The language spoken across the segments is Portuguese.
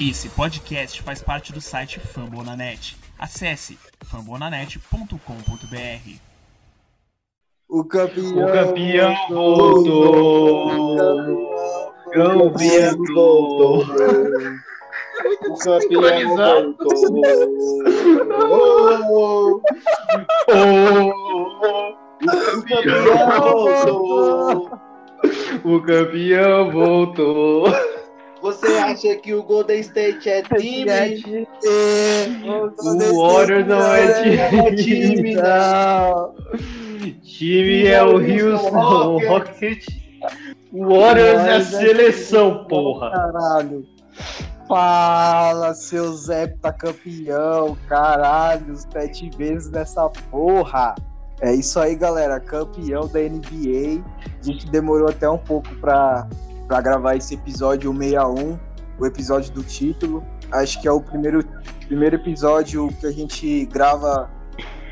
Esse podcast faz parte do site Fambonanet. Acesse fambonanet.com.br. O campeão, O campeão voltou. Campeão voltou. O campeão voltou. O campeão voltou. O campeão voltou. Você acha que o Golden State é time? O Warriors não é time. Não. Time é o Houston Rocket. O Warriors é a seleção, porra. Caralho. Fala, seu Zé tá campeão, caralho, sete vezes nessa porra. É isso aí, galera, campeão da NBA. A gente demorou até um pouco pra, pra gravar esse episódio 161, o episódio do título. Acho que é o primeiro, primeiro episódio que a gente grava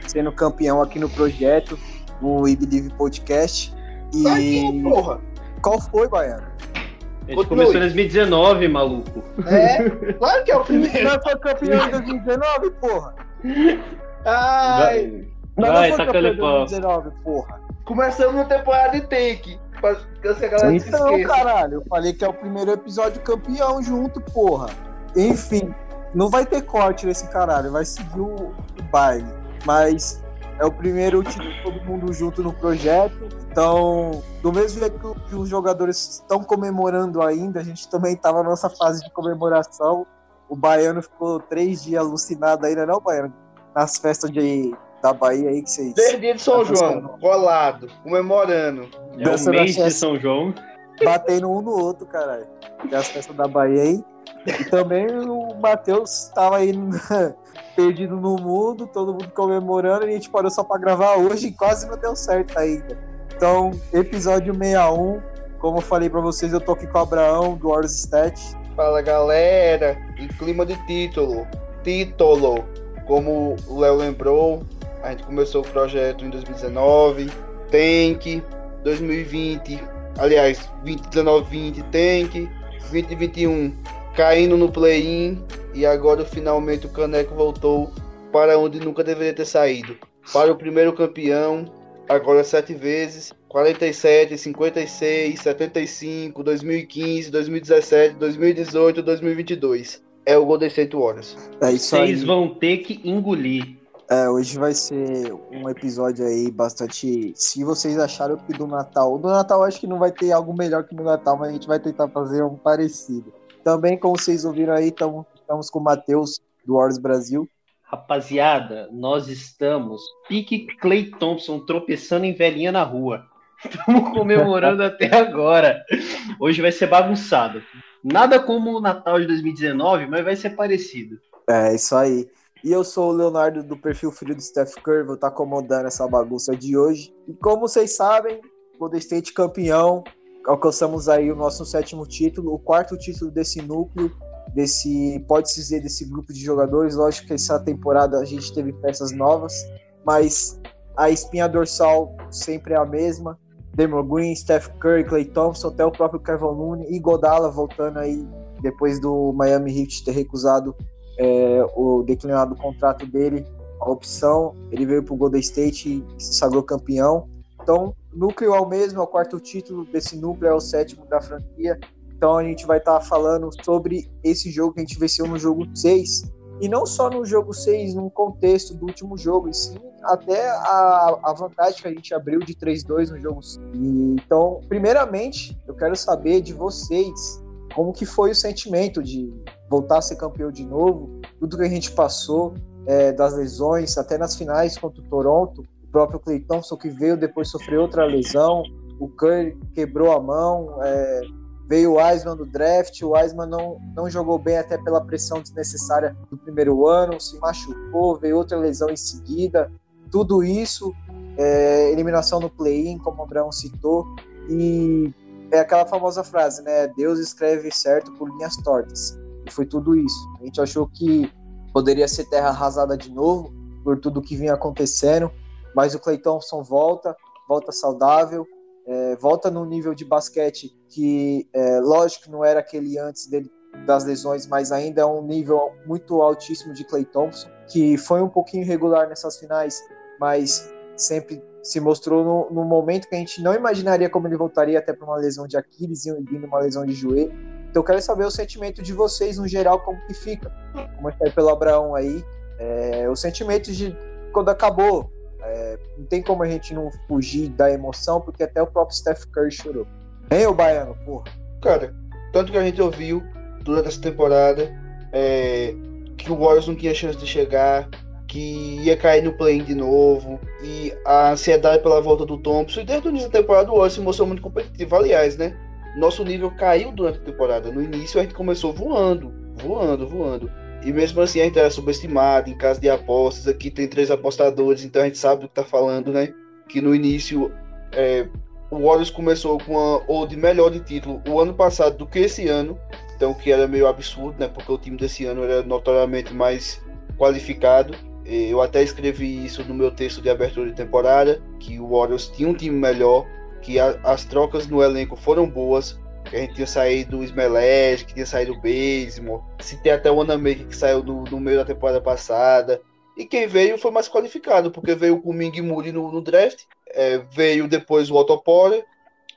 sendo campeão aqui no projeto, o I Believe Podcast. E porra. qual foi, Baiano? A gente começou em 2019, maluco. É, claro que é o primeiro. Nós foi campeão em 2019, porra. Ai, Vai, não foi taca campeão em ele pau. 2019, porra. começamos uma temporada de take. Pra que a galera Então, esqueça. caralho, eu falei que é o primeiro episódio campeão junto, porra. Enfim, não vai ter corte nesse caralho, vai seguir o, o baile. Mas é o primeiro título todo mundo junto no projeto. Então, do mesmo jeito que os jogadores estão comemorando ainda, a gente também estava na nossa fase de comemoração. O baiano ficou três dias alucinado ainda, não, baiano? Nas festas de, da Bahia aí que vocês. Desde dia de São Tá João, colado, comemorando. É o Dança mês de. São João. batendo um no outro, caralho. Que é as festas da Bahia aí. E também o Matheus tava aí perdido no mundo, todo mundo comemorando, e a gente parou só pra gravar hoje e quase não deu certo ainda. Então, episódio 61, como eu falei pra vocês, eu tô aqui com o Abraão, do Horus Stat. Fala galera, em clima de título. Título, como o Léo lembrou, a gente começou o projeto em 2019. Tank, 2020, aliás, 2019, 20 Tank, 2021 caindo no play-in e agora finalmente o Caneco voltou para onde nunca deveria ter saído. Para o primeiro campeão, agora sete vezes, 47, 56, 75, 2015, 2017, 2018, 2022. É o Golden State Warriors. É isso aí. Vocês vão ter que engolir. É, hoje vai ser um episódio aí bastante. Se vocês acharam que do Natal. O do Natal acho que não vai ter algo melhor que no Natal, mas a gente vai tentar fazer um parecido. Também, como vocês ouviram aí, tamo, estamos com o Matheus, do Wars Brasil. Rapaziada, nós estamos pique Clay Thompson tropeçando em velhinha na rua. Estamos comemorando até agora. Hoje vai ser bagunçado. Nada como o Natal de 2019, mas vai ser parecido. É, isso aí. E eu sou o Leonardo do perfil Filho do Steph Curry, vou estar comandando essa bagunça de hoje. E como vocês sabem, Golden State campeão, alcançamos aí o nosso sétimo título, o quarto título desse núcleo, desse, pode-se dizer, desse grupo de jogadores. Lógico que essa temporada a gente teve peças novas, mas a espinha dorsal sempre é a mesma. Demon Green, Steph Curry, Clay Thompson, até o próprio Kevin Looney e Godala voltando aí depois do Miami Heat ter recusado é, o declinado contrato dele, a opção, ele veio para o Golden State e se sagrou campeão. Então, núcleo é o mesmo, é o quarto título desse núcleo, é o sétimo da franquia. Então, a gente vai estar falando sobre esse jogo que a gente venceu no jogo 6. E não só no jogo 6, num contexto do último jogo, e sim até a, a vantagem que a gente abriu de 3-2 no jogo 5. E, então, primeiramente, eu quero saber de vocês como que foi o sentimento de voltar a ser campeão de novo, tudo que a gente passou, é, das lesões, até nas finais contra o Toronto, o próprio Clay Thompson que veio depois sofrer outra lesão, o Curry quebrou a mão, é, veio o Wiseman do draft, o Wiseman não, não jogou bem até pela pressão desnecessária do primeiro ano, se machucou, veio outra lesão em seguida, tudo isso, é, eliminação no play-in, como o Abraão citou, e é aquela famosa frase, né? Deus escreve certo por linhas tortas. Foi tudo isso. A gente achou que poderia ser terra arrasada de novo, por tudo que vinha acontecendo, mas o Clay Thompson volta, volta saudável, é, volta no nível de basquete que, é, lógico, não era aquele antes dele das lesões, mas ainda é um nível muito altíssimo de Clay Thompson, que foi um pouquinho irregular nessas finais, mas sempre se mostrou no, no momento que a gente não imaginaria como ele voltaria até para uma lesão de Aquiles e uma lesão de joelho. Então eu quero saber o sentimento de vocês no geral, como que fica. Como está pelo Abraão aí, é, o sentimento de quando acabou. É, não tem como a gente não fugir da emoção, porque até o próprio Steph Curry chorou. Hein, o Baiano, porra? Cara, tanto que a gente ouviu durante essa temporada é, que o Warriors não tinha chance de chegar, que ia cair no play de novo, e a ansiedade pela volta do Thompson. E desde o início da temporada o Warriors se mostrou muito competitivo. Aliás, né? Nosso nível caiu durante a temporada. No início a gente começou voando, voando, voando. E mesmo assim a gente era subestimado em caso de apostas. Aqui tem três apostadores, então a gente sabe do que tá falando, né? Que no início é, o Warriors começou com uma odd melhor de título o ano passado do que esse ano. Então que era meio absurdo, né? Porque o time desse ano era notoriamente mais qualificado. Eu até escrevi isso no meu texto de abertura de temporada, que o Warriors tinha um time melhor, que a, as trocas no elenco foram boas, que a gente tinha saído o Smelej, que tinha saído o se tem até o Anamaker que saiu no, no, meio da temporada passada. E quem veio foi mais qualificado, porque veio com o Ming Muri no, no, draft, é, veio depois o Otto Porter,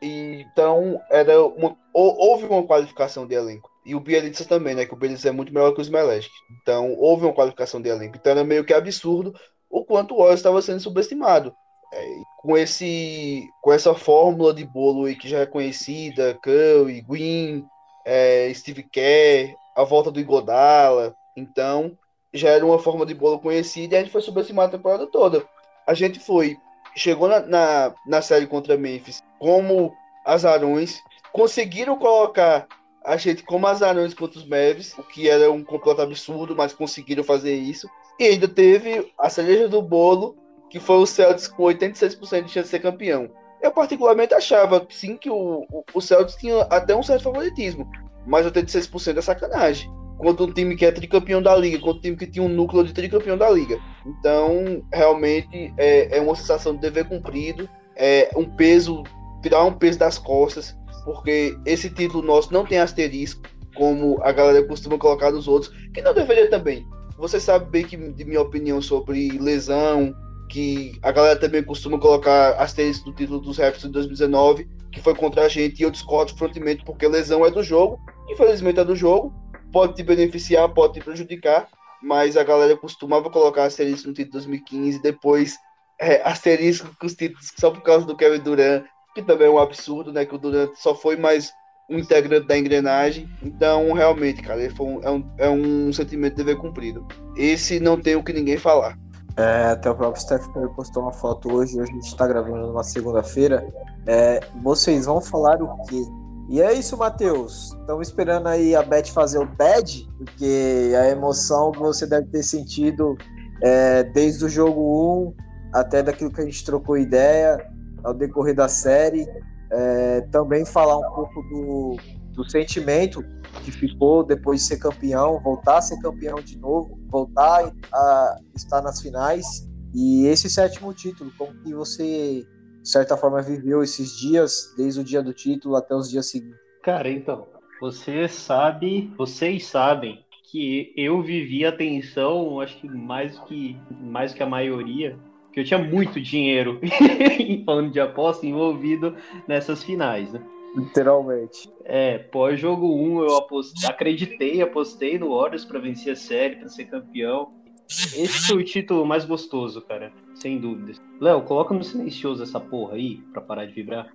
e, então era uma, houve uma qualificação de elenco. E o Bielitsa também, né? Que o Bielitsa é muito melhor que os Smelech. Então houve uma qualificação de elenco. Então era meio que absurdo o quanto o Warriors estava sendo subestimado. É, com esse com essa fórmula de bolo aí que já é conhecida, Curry, Gwyn, é, Steve Kerr, a volta do Igodala, então já era uma forma de bolo conhecida e a gente foi subestimado a temporada toda. A gente foi, chegou na, na, na série contra Memphis como azarões, conseguiram colocar a gente como azarões contra os Mavs, o que era um completo absurdo, mas conseguiram fazer isso. E ainda teve a cereja do bolo, que foi o Celtics com 86% de chance de ser campeão. Eu particularmente achava, sim, que o, o, o Celtics tinha até um certo favoritismo, mas 86% é sacanagem. Contra um time que é tricampeão da liga, contra um time que tinha um núcleo de tricampeão da liga. Então, realmente, é, é uma sensação de dever cumprido, é um peso, tirar um peso das costas, porque esse título nosso não tem asterisco, como a galera costuma colocar nos outros, que não deveria também. Você sabe bem que, de minha opinião sobre lesão, que a galera também costuma colocar asterisco no título dos Raptors em 2019, que foi contra a gente, e eu discordo fortemente, porque lesão é do jogo, infelizmente é do jogo, pode te beneficiar, pode te prejudicar, mas a galera costumava colocar asterisco no título de 2015, depois é, asterisco com os títulos só por causa do Kevin Durant, que também é um absurdo, né? Que o Durant só foi mais um integrante da engrenagem. Então, realmente, cara, um, é, um, é um sentimento de dever cumprido. Esse não tem o que ninguém falar. É, até o próprio Steph Curry postou uma foto hoje, hoje a gente tá gravando numa segunda-feira. É, vocês vão falar o quê? E é isso, Matheus. Estamos esperando aí a Beth fazer o TED, porque a emoção que você deve ter sentido é, desde o jogo 1 até daquilo que a gente trocou ideia, ao decorrer da série. É, também falar um pouco do, do sentimento que ficou depois de ser campeão, voltar a ser campeão de novo, voltar a estar nas finais. E esse sétimo título, como que você, de certa forma, viveu esses dias, desde o dia do título até os dias seguintes? Cara, então, você sabe, vocês sabem que eu vivi a tensão, acho que mais que mais que a maioria, que eu tinha muito dinheiro falando de aposta envolvido nessas finais, né? Literalmente. É, pós-jogo 1 eu apostei, acreditei, apostei no Warriors para vencer a série, para ser campeão. Esse foi o título mais gostoso, cara, sem dúvidas. Léo, coloca no silencioso essa porra aí, pra parar de vibrar.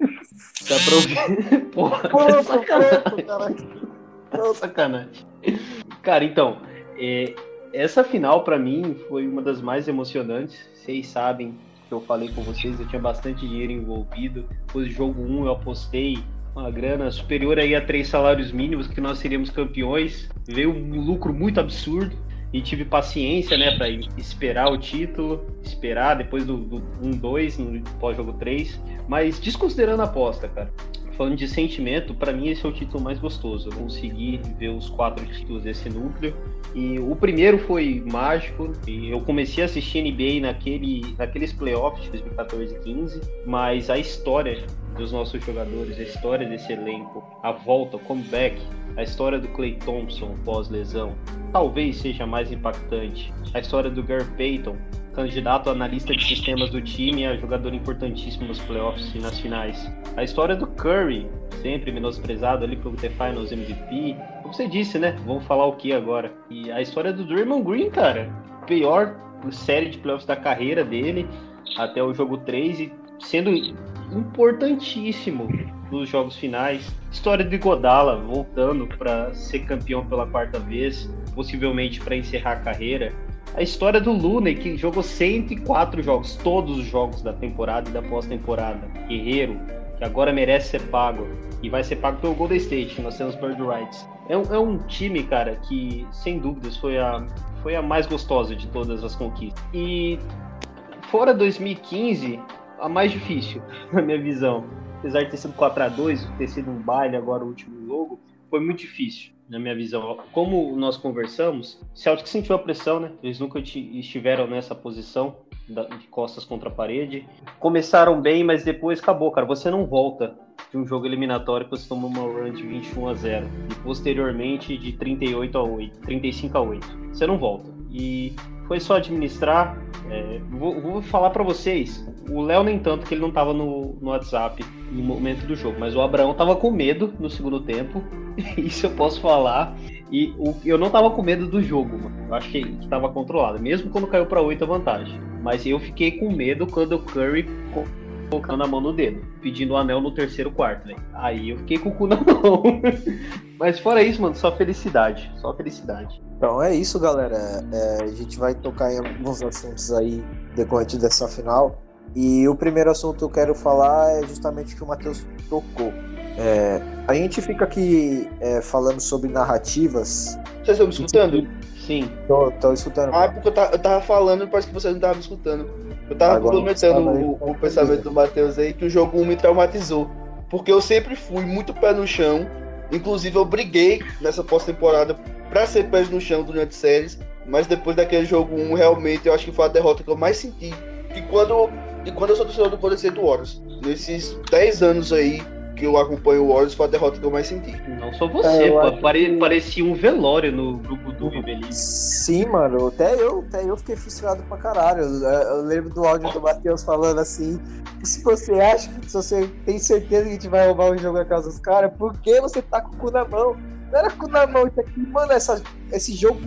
Dá pra ouvir? Porra, Pronto, sacanagem. Pronto, sacanagem. Cara, então, é, essa final para mim foi uma das mais emocionantes. Vocês sabem que eu falei com vocês, eu tinha bastante dinheiro envolvido. Depois do jogo 1 eu apostei uma grana superior aí a três salários mínimos que nós seríamos campeões. Veio um lucro muito absurdo e tive paciência, né, para esperar o título, esperar depois do, do 1-2 no pós-jogo 3, mas desconsiderando a aposta, cara falando de sentimento, para mim esse é o título mais gostoso. Eu consegui ver os quatro títulos desse núcleo. E o primeiro foi mágico. E eu comecei a assistir NBA naquele, naqueles playoffs de 2014 e 15. Mas a história dos nossos jogadores, a história desse elenco, a volta, o comeback, a história do Clay Thompson pós-lesão, talvez seja mais impactante. A história do Gary Payton, candidato a analista de sistemas do time a jogador importantíssimo nos playoffs e nas finais. A história do Curry, sempre menosprezado ali pelo The Finals MVP. Como você disse, né? Vamos falar o que agora? E a história do Draymond Green, cara. Pior série de playoffs da carreira dele até o jogo 3 e sendo importantíssimo nos jogos finais. História de Godala voltando para ser campeão pela quarta vez, possivelmente para encerrar a carreira. A história do Luna, que jogou 104 jogos, todos os jogos da temporada e da pós-temporada. Guerreiro, que agora merece ser pago. E vai ser pago pelo Golden State, que nós temos Bird Rights. É um, é um time, cara, que sem dúvidas foi a, foi a mais gostosa de todas as conquistas. E fora 2015, a mais difícil, na minha visão. Apesar de ter sido 4 a 2 ter sido um baile agora o último jogo, foi muito difícil, na minha visão. Como nós conversamos, Celtic sentiu a pressão, né? Eles nunca estiveram nessa posição de costas contra a parede. Começaram bem, mas depois acabou, cara. Você não volta de um jogo eliminatório que você tomou uma run de 21 a 0 e posteriormente de 38 a 8, 35 a 8. Você não volta. E foi só administrar. É, vou, vou, falar para vocês, o Léo nem tanto que ele não tava no, no WhatsApp no momento do jogo, mas o Abraão tava com medo no segundo tempo, isso eu posso falar. E o, eu não tava com medo do jogo, mano. Eu acho que, que tava controlado, mesmo quando caiu para 8 a vantagem. Mas eu fiquei com medo quando o Curry colocando a mão no dedo, pedindo o anel no terceiro quarto, né? Aí eu fiquei com o cu na mão. Mas fora isso, mano, só felicidade. Só felicidade. Então é isso, galera. É, a gente vai tocar em alguns assuntos aí decorrente dessa final. E o primeiro assunto que eu quero falar é justamente o que o Matheus tocou. É, a gente fica aqui é, falando sobre narrativas. Vocês estão me escutando? Sim. Tô, tô escutando. Ah, porque eu tava, eu tava falando, parece que vocês não estavam me escutando. Eu tava complementando o, o pensamento do Matheus aí, que o jogo 1 me traumatizou. Porque eu sempre fui muito pé no chão. Inclusive, eu briguei nessa pós-temporada pra ser pé no chão durante séries. Mas depois daquele jogo 1, realmente, eu acho que foi a derrota que eu mais senti. E quando, e quando eu sou torcedor do Golden State Warriors. Nesses 10 anos aí, que eu acompanho o Warriors foi a derrota que eu mais senti. Não só você, é, pô, pare, parecia um velório no grupo do Ribelli. Sim, mano, até eu, até eu fiquei frustrado pra caralho. Eu, eu lembro do áudio do Matheus falando assim: se você acha que se você tem certeza que a gente vai roubar o jogo na casa dos caras, por que você tá com o cu na mão? Era cu na mão, isso aqui, mano, essa, esse jogo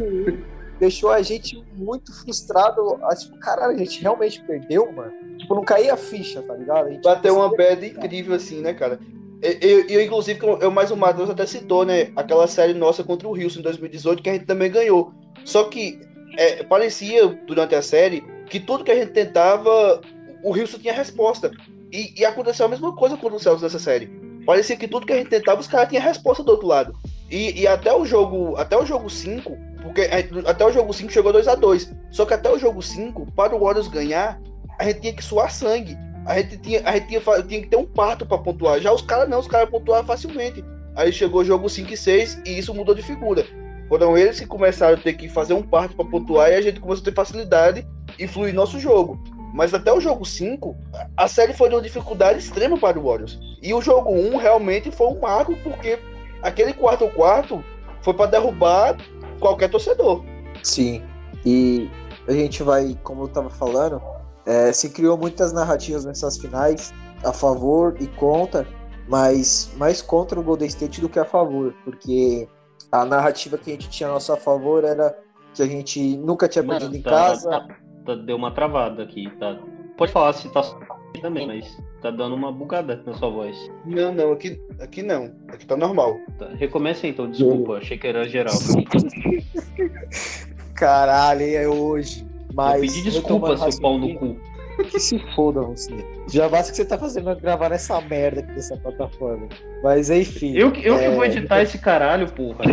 deixou a gente muito frustrado. Tipo, caralho, a gente realmente perdeu, mano. Tipo, não caía a ficha, tá ligado? Bateu uma bad incrível assim, né, cara? Eu, eu, inclusive, eu mais o Matheus até citou, né? Aquela série nossa contra o Houston em 2018, que a gente também ganhou. Só que é, parecia, durante a série, que tudo que a gente tentava, o Houston tinha resposta. E, e aconteceu a mesma coisa com o Celtics nessa série. Parecia que tudo que a gente tentava, os caras tinham resposta do outro lado. E, e, até o jogo até o jogo 5, porque até o jogo 5 chegou 2 a 2 Só que até o jogo 5, para o Warriors ganhar, a gente tinha que suar sangue a gente tinha, a gente tinha, tinha que ter um parto para pontuar. Já os caras não, os caras pontuaram facilmente. Aí chegou o jogo 5 e 6 e isso mudou de figura. Foram eles que começaram a ter que fazer um parto para pontuar e a gente começou a ter facilidade e fluir nosso jogo. Mas até o jogo 5, a série foi de uma dificuldade extrema para o Warriors. E o jogo 1 um realmente foi um marco, porque aquele quarto quarto foi para derrubar qualquer torcedor. Sim. E a gente vai, como eu estava falando, é, se criou muitas narrativas nessas finais a favor e contra, mas mais contra o Golden State do que a favor, porque a narrativa que a gente tinha a nosso favor era que a gente nunca tinha perdido em tá, casa. Tá, tá, deu uma travada aqui, tá? Pode falar se tá também, mas tá dando uma bugada na sua voz. Não, não, aqui, aqui não. Aqui tá normal. Tá, recomeça então, desculpa, achei que era geral. Caralho, é hoje. Mas eu pedi desculpa, seu pau no cu. Que se foda você. Já basta que você tá fazendo gravar nessa merda aqui dessa plataforma. Mas enfim. Eu, eu é... que vou editar esse caralho, porra.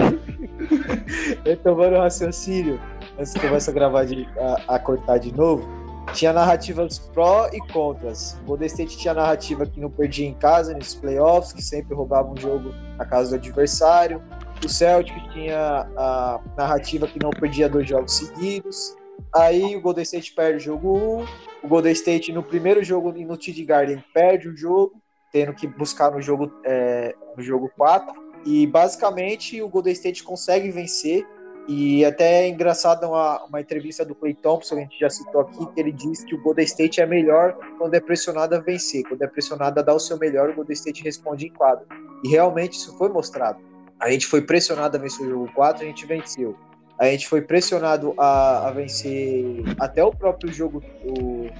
Retomando o raciocínio, antes que começa a gravar de, a, a, cortar de novo. Tinha narrativas pró e contras. O Golden State tinha narrativa que não perdia em casa nos playoffs, que sempre roubava um jogo na casa do adversário. O Celtic tinha a narrativa que não perdia dois jogos seguidos. Aí o Golden State perde o jogo 1. O Golden State no primeiro jogo no TD Garden perde o jogo. tendo que buscar no jogo, é, no jogo 4. E basicamente o Golden State consegue vencer. E até é engraçado uma, uma entrevista do Clay Thompson, que a gente já citou aqui, que ele disse que o Golden State é melhor quando é pressionado a vencer. Quando é pressionado a dar o seu melhor, o Golden State responde em quadro. E realmente isso foi mostrado. A gente foi pressionado a vencer o jogo 4, a gente venceu. A gente foi pressionado a, a vencer até o próprio jogo o,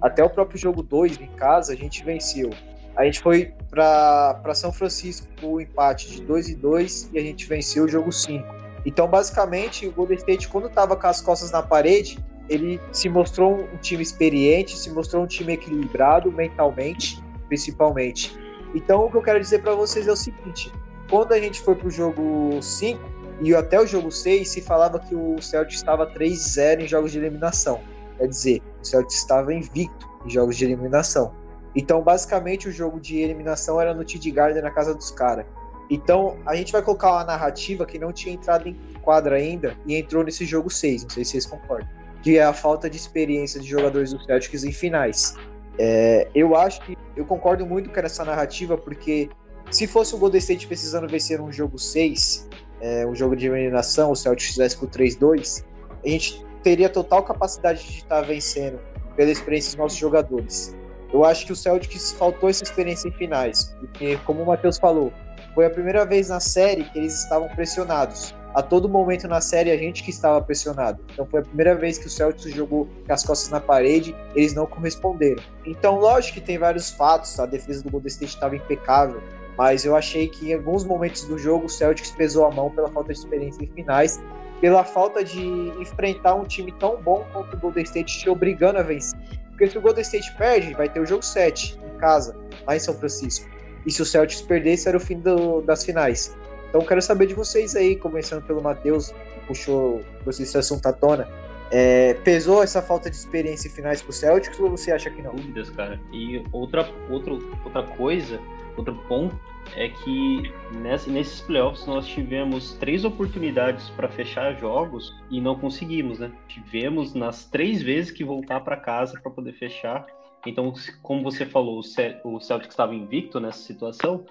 até o próprio jogo 2 em casa, a gente venceu. A gente foi para São Francisco o empate de 2 e 2 e a gente venceu o jogo 5. Então, basicamente, o Golden State, quando estava com as costas na parede, ele se mostrou um time experiente, se mostrou um time equilibrado mentalmente, principalmente. Então, o que eu quero dizer para vocês é o seguinte: quando a gente foi para o jogo 5 e até o jogo 6, se falava que o Celtics estava 3-0 em jogos de eliminação. Quer dizer, o Celtics estava invicto em jogos de eliminação. Então, basicamente, o jogo de eliminação era no TD Garden na casa dos caras. Então, a gente vai colocar uma narrativa que não tinha entrado em quadra ainda e entrou nesse jogo 6, não sei se vocês concordam, que é a falta de experiência de jogadores do Celtics em finais. É, eu acho que eu concordo muito com essa narrativa, porque se fosse o Golden State precisando vencer um jogo 6, é, um jogo de eliminação, o Celtics fizesse com 3-2, a gente teria total capacidade de estar vencendo pela experiência dos nossos jogadores. Eu acho que o Celtics faltou essa experiência em finais, porque, como o Matheus falou, foi a primeira vez na série que eles estavam pressionados. A todo momento na série a gente que estava pressionado. Então foi a primeira vez que o Celtics jogou com as costas na parede, eles não corresponderam. Então, lógico que tem vários fatos, a defesa do Golden State estava impecável, mas eu achei que em alguns momentos do jogo o Celtics pesou a mão pela falta de experiência em finais, pela falta de enfrentar um time tão bom quanto o Golden State te obrigando a vencer. Porque se o Golden State perde, vai ter o jogo 7 em casa, lá em São Francisco. E se o Celtics perdesse, era o fim do, das finais. Então quero saber de vocês aí, começando pelo Matheus, que puxou esse assunto à tona. É, pesou essa falta de experiência em finais pro Celtics ou você acha que não? Dúvidas, cara. E outra, outra, outra coisa, outro ponto é que nessa, nesses playoffs nós tivemos três oportunidades para fechar jogos e não conseguimos, né? Tivemos nas três vezes que voltar para casa para poder fechar então, como você falou, o Celtic estava invicto nessa situação.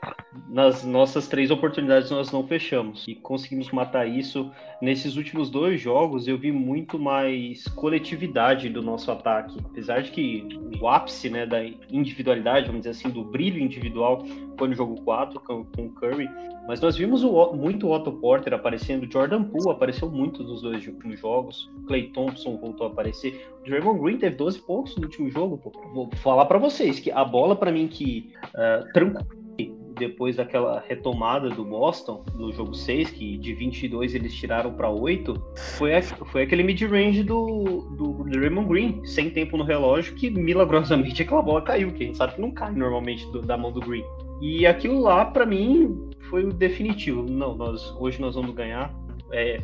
Nas nossas três oportunidades nós não fechamos e conseguimos matar isso. Nesses últimos dois jogos eu vi muito mais coletividade do nosso ataque, apesar de que o ápice, né, da individualidade, vamos dizer assim, do brilho individual foi no jogo 4 com, com o Curry, mas nós vimos o, muito o Otto Porter aparecendo, Jordan Poole apareceu muito nos dois últimos jogos, Clay Thompson voltou a aparecer, o Draymond Green teve 12 pontos no último jogo. Pô. Vou falar para vocês que a bola para mim que uh, depois daquela retomada do Boston no jogo 6, que de 22 eles tiraram para 8, foi, foi aquele mid-range do, do, do Raymond Green, sem tempo no relógio, que milagrosamente aquela bola caiu, que a gente sabe que não cai normalmente do, da mão do Green. E aquilo lá, para mim, foi o definitivo. Não, nós hoje nós vamos ganhar, é,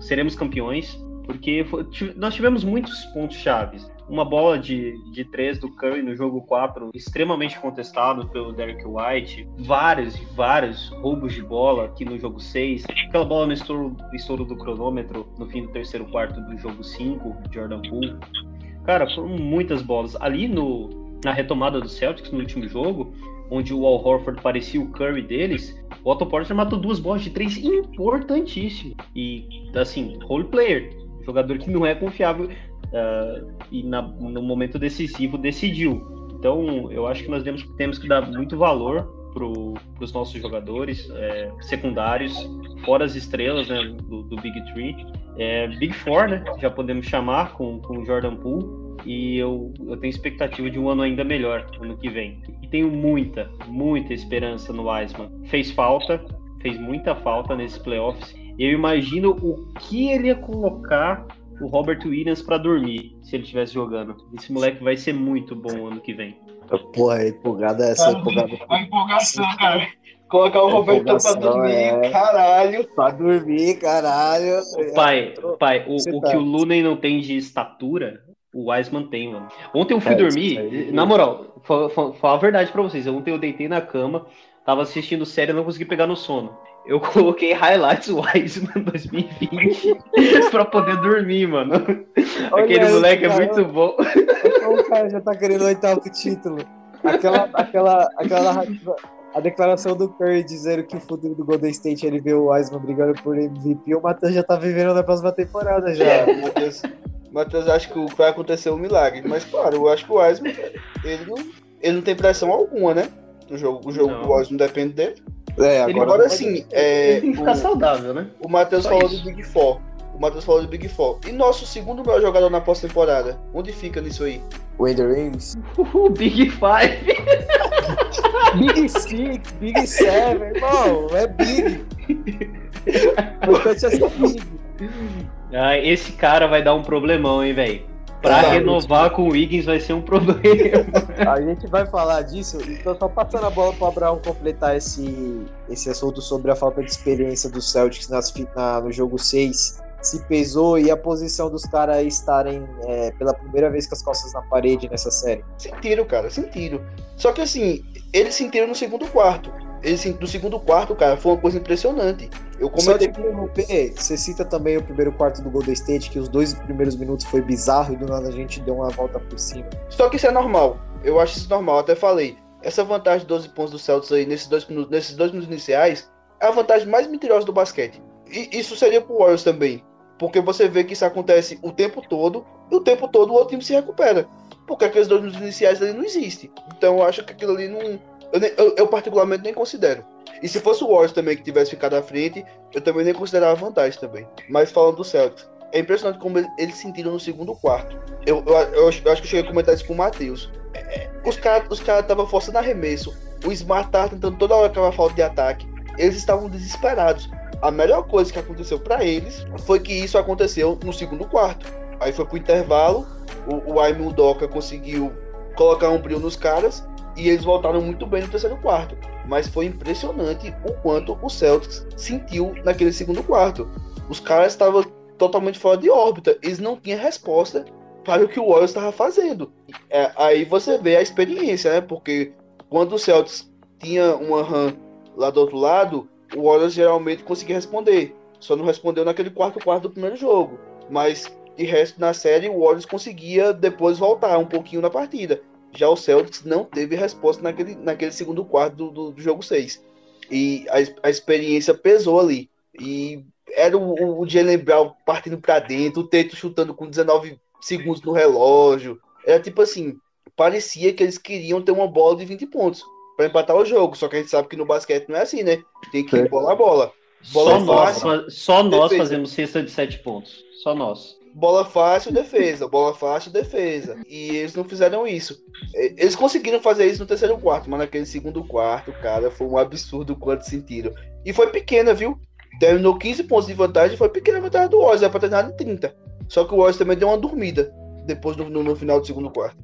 seremos campeões, porque foi, nós tivemos muitos pontos chaves. Uma bola de, de três do Curry no jogo 4, extremamente contestado pelo Derek White. Vários e vários roubos de bola aqui no jogo 6. Aquela bola no estouro, estouro do cronômetro no fim do terceiro quarto do jogo 5, Jordan Poole. Cara, foram muitas bolas. Ali no, na retomada do Celtics no último jogo, onde o Al Horford parecia o Curry deles, o Otto Porter matou duas bolas de três importantíssimas. E, assim, role player, jogador que não é confiável uh, e na, no momento decisivo decidiu. Então, eu acho que nós temos, temos que dar muito valor para os nossos jogadores é, secundários, fora as estrelas né, do, do Big Three. É, Big Four, né? Já podemos chamar com, o Jordan Poole e eu, eu tenho expectativa de um ano ainda melhor ano que vem. E tenho muita, muita esperança no Wiseman. Fez falta, fez muita falta nesses playoffs. Eu imagino o que ele ia colocar o Robert Williams para dormir se ele estivesse jogando. Esse moleque vai ser muito bom ano que vem. Porra, empolgada essa é empolgada. A empolgação, cara. Colocar o Roberto pra dormir, é... caralho. Pra dormir, caralho. Pai, pai, o, o que o Lunen não tem de estatura, o Wiseman tem, mano. Ontem eu fui é, dormir, na moral, falar a verdade pra vocês. Ontem eu deitei na cama, tava assistindo série e não consegui pegar no sono. Eu coloquei highlights Wiseman 2020 pra poder dormir, mano. Olha Aquele aí, moleque cara, é muito bom. O cara já tá querendo o oitavo título. aquela, aquela, aquela, a declaração do Curry dizendo que o futuro do Golden State ele vê o Wiseman brigando por MVP, o Matheus já tá vivendo na próxima temporada já. É, Matheus, Matheus acha que vai acontecer um milagre. Mas claro, eu acho que o Wiseman, ele não, ele não tem pressão alguma, né? O jogo, o jogo Não. do Wiseman depende dele. É, Ele Agora sim, é, Ele tem que ficar o, saudável, né? o Matheus falou isso. do Big Four. O Matheus falou do Big Four. E nosso segundo melhor jogador na pós-temporada? Onde fica nisso aí? o Andrew Williams. O Big Five. Big Six, Big Seven, irmão, é Big. O importante é ser Big. Ah, esse cara vai dar um problemão, hein, velho? Pra Exato. renovar com o Wiggins vai ser um problema. A gente vai falar disso, então só passando a bola para o Abraão completar esse, esse assunto sobre a falta de experiência dos Celtics nas, na- no jogo 6. Se pesou e a posição dos caras estarem é, pela primeira vez com as costas na parede nessa série. Sentiram, cara, sentiram. Só que assim, eles sentiram no segundo quarto. Eles sen- no segundo quarto, cara, foi uma coisa impressionante. Eu Só te comentei interromper, você cita também o primeiro quarto do Golden State, que os dois primeiros minutos foi bizarro e do nada a gente deu uma volta por cima. Só que isso é normal. Eu acho isso normal, até falei. Essa vantagem de 12 pontos do Celtics aí nesses dois minutos, nesses dois minutos iniciais é a vantagem mais mentirosa do basquete. E isso seria pro Warriors também. Porque você vê que isso acontece o tempo todo, e o tempo todo o outro time se recupera. Porque aqueles dois minutos iniciais ali não existem. Então eu acho que aquilo ali não. Eu, eu- eu particularmente nem considero. E se fosse o Warriors também que tivesse ficado à frente, eu também nem considerava vantagem também. Mas falando do Celtics, é impressionante como eles- sentiram no segundo quarto. Eu, eu, eu acho eu acho que eu cheguei a comentar isso com o Matheus. É, os caras os cara estavam forçando arremesso. O Smart tava tentando toda hora aquela falta de ataque. Eles estavam desesperados. A melhor coisa que aconteceu pra eles foi que isso aconteceu no segundo quarto. Aí foi pro intervalo, o, o Udoka conseguiu colocar um brilho nos caras e eles voltaram muito bem no terceiro quarto. Mas foi impressionante o quanto o Celtics sentiu naquele segundo quarto. Os caras estavam totalmente fora de órbita. Eles não tinham resposta para o que o Warriors estava fazendo. É, aí você vê a experiência, né? Porque quando o Celtics tinha uma run lá do outro lado, o Warriors geralmente conseguia responder. Só não respondeu naquele quarto quarto do primeiro jogo. Mas de resto na série o Warriors conseguia depois voltar um pouquinho na partida. Já o Celtics não teve resposta naquele, naquele segundo quarto do, do, do jogo 6. E a, a experiência pesou ali. E era o, o, o Jalen Brown partindo pra dentro, o Teto chutando com 19 segundos no relógio. Era tipo assim, parecia que eles queriam ter uma bola de 20 pontos pra empatar o jogo. Só que a gente sabe que no basquete não é assim, né? Tem que ir Certo. bola a bola. Só Bola nós, fácil. fa- só nós Defesa. fazemos cesta de 7 pontos. Só nós. Bola fácil, defesa. Bola fácil, defesa. E eles não fizeram isso. Eles conseguiram fazer isso no terceiro quarto, mas naquele segundo quarto, cara, foi um absurdo quanto sentiram. E foi pequena, viu? Terminou 15 pontos de vantagem, foi pequena a vantagem do Warriors, era pra terminar em 30. Só que o Warriors também deu uma dormida depois no, no- no final do segundo quarto.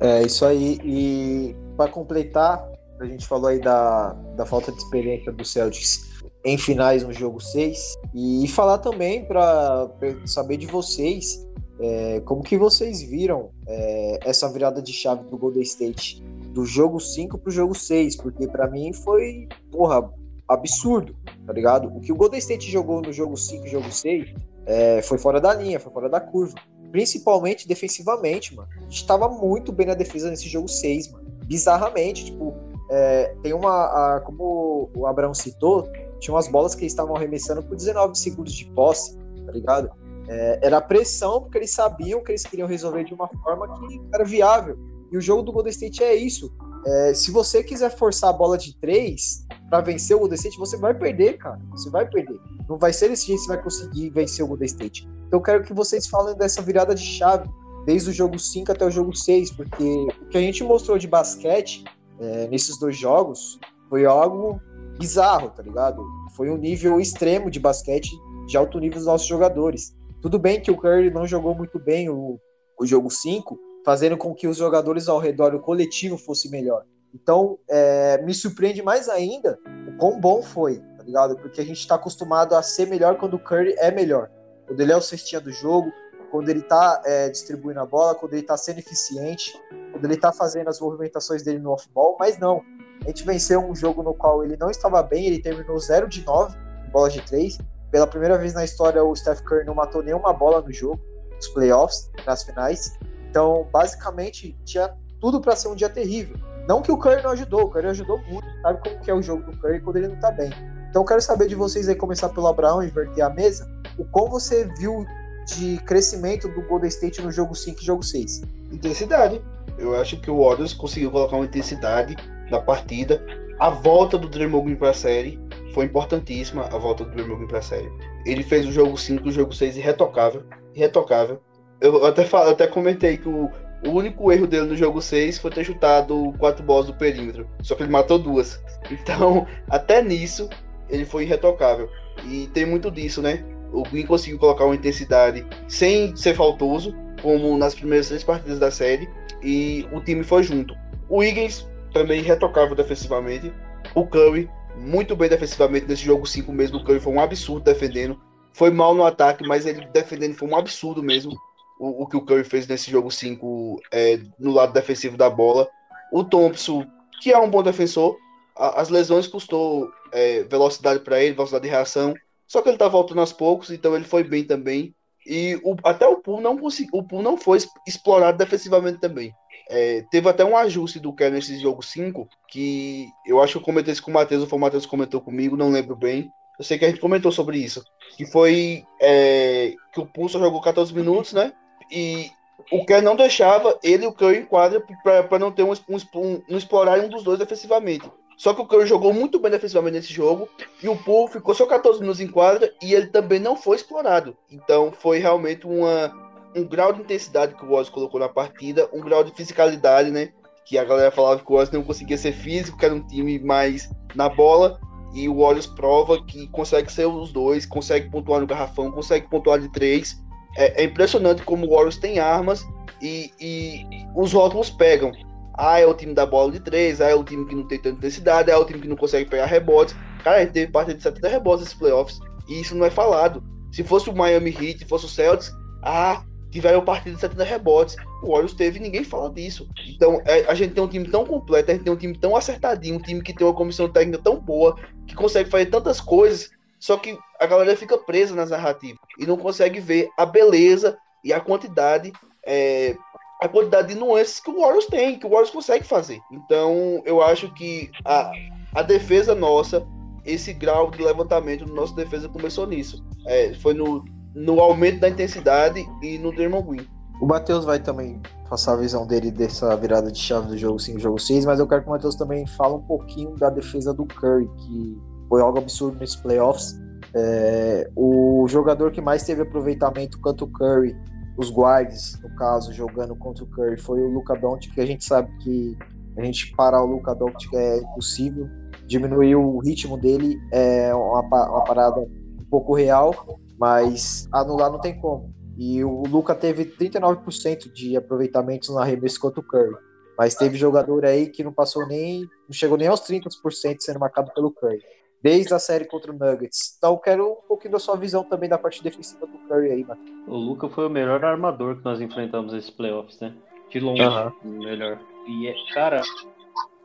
É, isso aí. E para completar, a gente falou aí da, da falta de experiência do Celtics em finais no jogo 6. E falar também para saber de vocês é, como que vocês viram é, essa virada de chave do Golden State do jogo 5 pro jogo 6, porque para mim foi, porra, absurdo, tá ligado? O que o Golden State jogou no jogo 5 e jogo 6 é, foi fora da linha, foi fora da curva. Principalmente defensivamente, mano. A gente tava muito bem na defesa nesse jogo 6, mano. Bizarramente, tipo, é, tem uma. a- como o Abraão citou, tinha umas bolas que eles estavam arremessando por 19 segundos de posse, tá ligado? É, era pressão, porque eles sabiam que eles queriam resolver de uma forma que era viável. E o jogo do Golden State é isso. É, se você quiser forçar a bola de três para vencer o Golden State, você vai perder, cara. Você vai perder. Não vai ser desse jeito que você vai conseguir vencer o Golden State. Então eu quero que vocês falem dessa virada de chave, desde o jogo 5 até o jogo 6, porque o que a gente mostrou de basquete é, nesses dois jogos foi algo bizarro, tá ligado? Foi um nível extremo de basquete, de alto nível dos nossos jogadores. Tudo bem que o Curry não jogou muito bem o, o jogo 5, fazendo com que os jogadores ao redor, o coletivo, fosse melhor. Então, é, me surpreende mais ainda o quão bom foi, tá ligado? Porque a gente tá acostumado a ser melhor quando o Curry é melhor. Quando ele é o cestinha do jogo, quando ele tá é, distribuindo a bola, quando ele tá sendo eficiente, quando ele tá fazendo as movimentações dele no off-ball, mas não. A gente venceu um jogo no qual ele não estava bem, ele terminou 0 de 9 em bolas de 3. Pela primeira vez na história, o Steph Curry não matou nenhuma bola no jogo, nos playoffs, nas finais. Então, basicamente, tinha tudo para ser um dia terrível. Não que o Curry não ajudou, o Curry ajudou muito, sabe como que é o jogo do Curry quando ele não tá bem. Então quero saber de vocês aí, começar pelo Abraão, inverter a mesa, o como você viu de crescimento do Golden State no jogo 5 e jogo 6? Intensidade. Eu acho que o Warriors conseguiu colocar uma intensidade na partida. A volta do Green para a série foi importantíssima, a volta do Green para a série. Ele fez o jogo 5 e o jogo 6 irretocável, irretocável. Eu até, falo, até comentei que o, o único erro dele no jogo 6 foi ter chutado quatro bolas do perímetro. Só que ele matou duas. Então, até nisso, ele foi irretocável. E tem muito disso, né? O Green conseguiu colocar uma intensidade sem ser faltoso, como nas primeiras três partidas da série, e o time foi junto. O Higgins também retocável defensivamente. O Curry, muito bem defensivamente nesse jogo 5 mesmo. O Curry foi um absurdo defendendo. Foi mal no ataque, mas ele defendendo foi um absurdo mesmo. O, o que o Curry fez nesse jogo 5 é, no lado defensivo da bola. O Thompson, que é um bom defensor, a, as lesões custou é, velocidade para ele, velocidade de reação. Só que ele tá voltando aos poucos, então ele foi bem também. E o, até o Pool não o Pool não foi explorado defensivamente também. É, teve até um ajuste do Kerr nesse jogo 5, que eu acho que eu comentei isso com o Matheus, ou foi o Matheus que comentou comigo, não lembro bem. Eu sei que a gente comentou sobre isso. Que foi é, que o Pool só jogou 14 minutos, né? E o Kerr não deixava ele e o Curry em quadra para não ter um, um, um explorar um dos dois defensivamente. Só que o Curry jogou muito bem defensivamente nesse jogo e o Poole ficou só 14 minutos em quadra e ele também não foi explorado. Então foi realmente uma, um grau de intensidade que o Warriors colocou na partida, um grau de fisicalidade, né? Que a galera falava que o Warriors não conseguia ser físico, que era um time mais na bola. E o Warriors prova que consegue ser os dois, consegue pontuar no garrafão, consegue pontuar de três. É, é impressionante como o Warriors tem armas e, e os rótulos pegam. Ah, é o time da bola de três, ah, é o time que não tem tanta intensidade, ah, é o time que não consegue pegar rebotes. Cara, gente teve parte de 70 rebotes nesses playoffs, e isso não é falado. Se fosse o Miami Heat, se fosse o Celtics, ah, tiveram partida de 70 rebotes. O Warriors teve ninguém fala disso. Então, é, a gente tem um time tão completo, a gente tem um time tão acertadinho, um time que tem uma comissão técnica tão boa, que consegue fazer tantas coisas, só que a galera fica presa nas narrativas e não consegue ver a beleza e a quantidade é, a quantidade de nuances que o Warriors tem, que o Warriors consegue fazer. Então, eu acho que a, a defesa nossa, esse grau de levantamento da nossa defesa começou nisso. É, foi no, no aumento da intensidade e no Green. O Matheus vai também passar a visão dele dessa virada de chave do jogo 5 jogo 6, mas eu quero que o Matheus também fale um pouquinho da defesa do Curry, que foi algo absurdo nesses playoffs. É, o jogador que mais teve aproveitamento, quanto o Curry, os guards, no caso, jogando contra o Curry, foi o Luca Doncic, que a gente sabe que a gente parar o Luca Doncic é impossível. Diminuir o ritmo dele é uma, uma parada um pouco real, mas anular não tem como. E o Luca teve 39% de aproveitamentos no arremesso contra o Curry. Mas teve jogador aí que não passou nem. não chegou nem aos 30% sendo marcado pelo Curry desde a série contra o Nuggets. Então, quero um pouquinho da sua visão também da parte defensiva do Curry aí, mano. O Luca foi o melhor armador que nós enfrentamos nesses playoffs, né? De longe, uhum. o melhor. E, é, cara,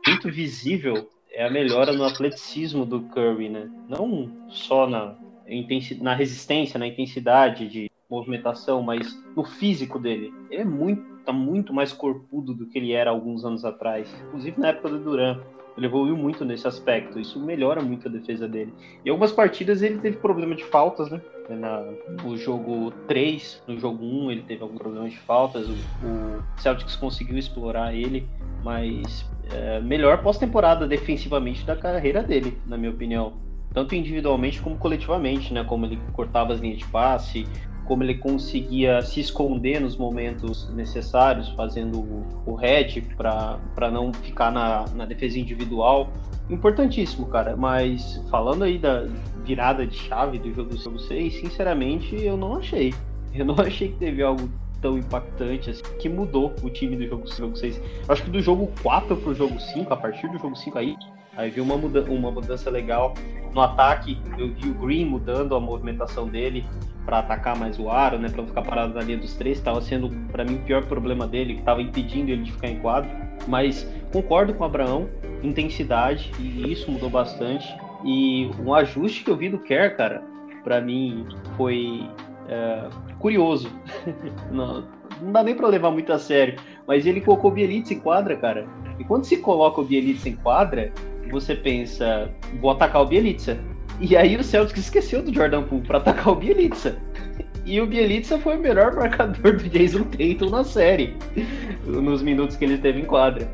muito visível é a melhora no atleticismo do Curry, né? Não só na, na resistência, na intensidade de movimentação, mas no físico dele. Ele é muito, tá muito mais corpudo do que ele era alguns anos atrás, inclusive na época do Duran. Ele evoluiu muito nesse aspecto, isso melhora muito a defesa dele. Em algumas partidas ele teve problema de faltas, né? Na, no jogo 3, no jogo 1 ele teve algum problema de faltas, o, o Celtics conseguiu explorar ele, mas é, melhor pós-temporada defensivamente da carreira dele, na minha opinião. Tanto individualmente como coletivamente, né? Como ele cortava as linhas de passe, como ele conseguia se esconder nos momentos necessários, fazendo o, head para não ficar na, na defesa individual. Importantíssimo, cara. Mas falando aí da virada de chave do jogo 6, sinceramente, eu não achei. Eu não achei que teve algo tão impactante assim, que mudou o time do jogo, jogo 6. Acho que do jogo 4 pro jogo 5, a partir do jogo 5 aí, aí vi uma, muda uma mudança legal. No ataque, eu vi o Green mudando a movimentação dele para atacar mais o aro, né, para ficar parado na linha dos três, estava sendo para mim o pior problema dele, que estava impedindo ele de ficar em quadro. Mas concordo com o Abraão, intensidade e isso mudou bastante. E um ajuste que eu vi do Kerr, cara, para mim foi é, curioso. não, não dá nem para levar muito a sério, mas ele colocou Bielitz em quadra, cara. E quando se coloca o Bielitsa em quadra, você pensa, vou atacar o Bielitsa. E aí o Celtics esqueceu do Jordan Poole para atacar o Bielitsa. E o Bielitsa foi o melhor marcador do Jason Tatum na série, nos minutos que ele esteve em quadra.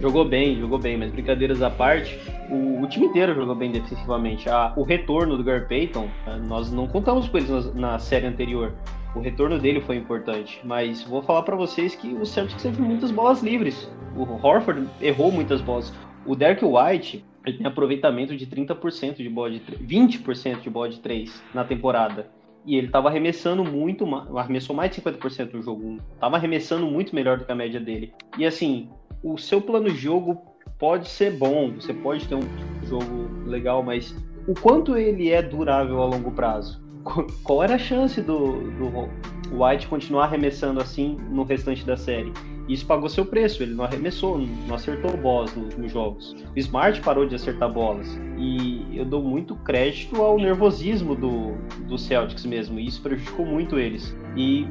Jogou bem, jogou bem, mas brincadeiras à parte, o, o time inteiro jogou bem defensivamente. A, o retorno do Gary Payton, eh, nós não contamos com eles na, na série anterior. O retorno dele foi importante, mas vou falar para vocês que o Celtics teve muitas bolas livres. O Horford errou muitas bolas. O Derek White ele tem aproveitamento de 30% de bola de 20% de bola de 3 na temporada. E ele estava arremessando muito, arremessou mais de 50% no jogo 1. Tava arremessando muito melhor do que a média dele. E assim, o seu plano de jogo pode ser bom, você pode ter um jogo legal, mas o quanto ele é durável a longo prazo? Qual era a chance do, do White continuar arremessando assim no restante da série? Isso pagou seu preço, ele não arremessou, não acertou bolas nos, nos jogos. O Smart parou de acertar bolas. E eu dou muito crédito ao nervosismo do, do Celtics mesmo, e isso prejudicou muito eles. E,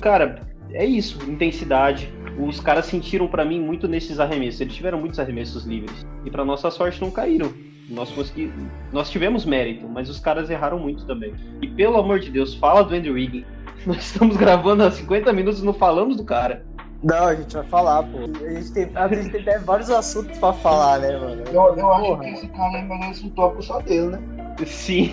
cara, é isso, intensidade. Os caras sentiram para mim muito nesses arremessos. Eles tiveram muitos arremessos livres. E para nossa sorte não caíram. Nós, consegui... Nós tivemos mérito, mas os caras erraram muito também. E pelo amor de Deus, fala do Andrew Wiggins. Nós estamos gravando há 50 minutos e não falamos do cara. Não, a gente vai falar, pô. A gente tem, a gente tem vários assuntos pra falar, né, mano? Eu, eu acho que esse cara merece um tópico só dele, né? Sim.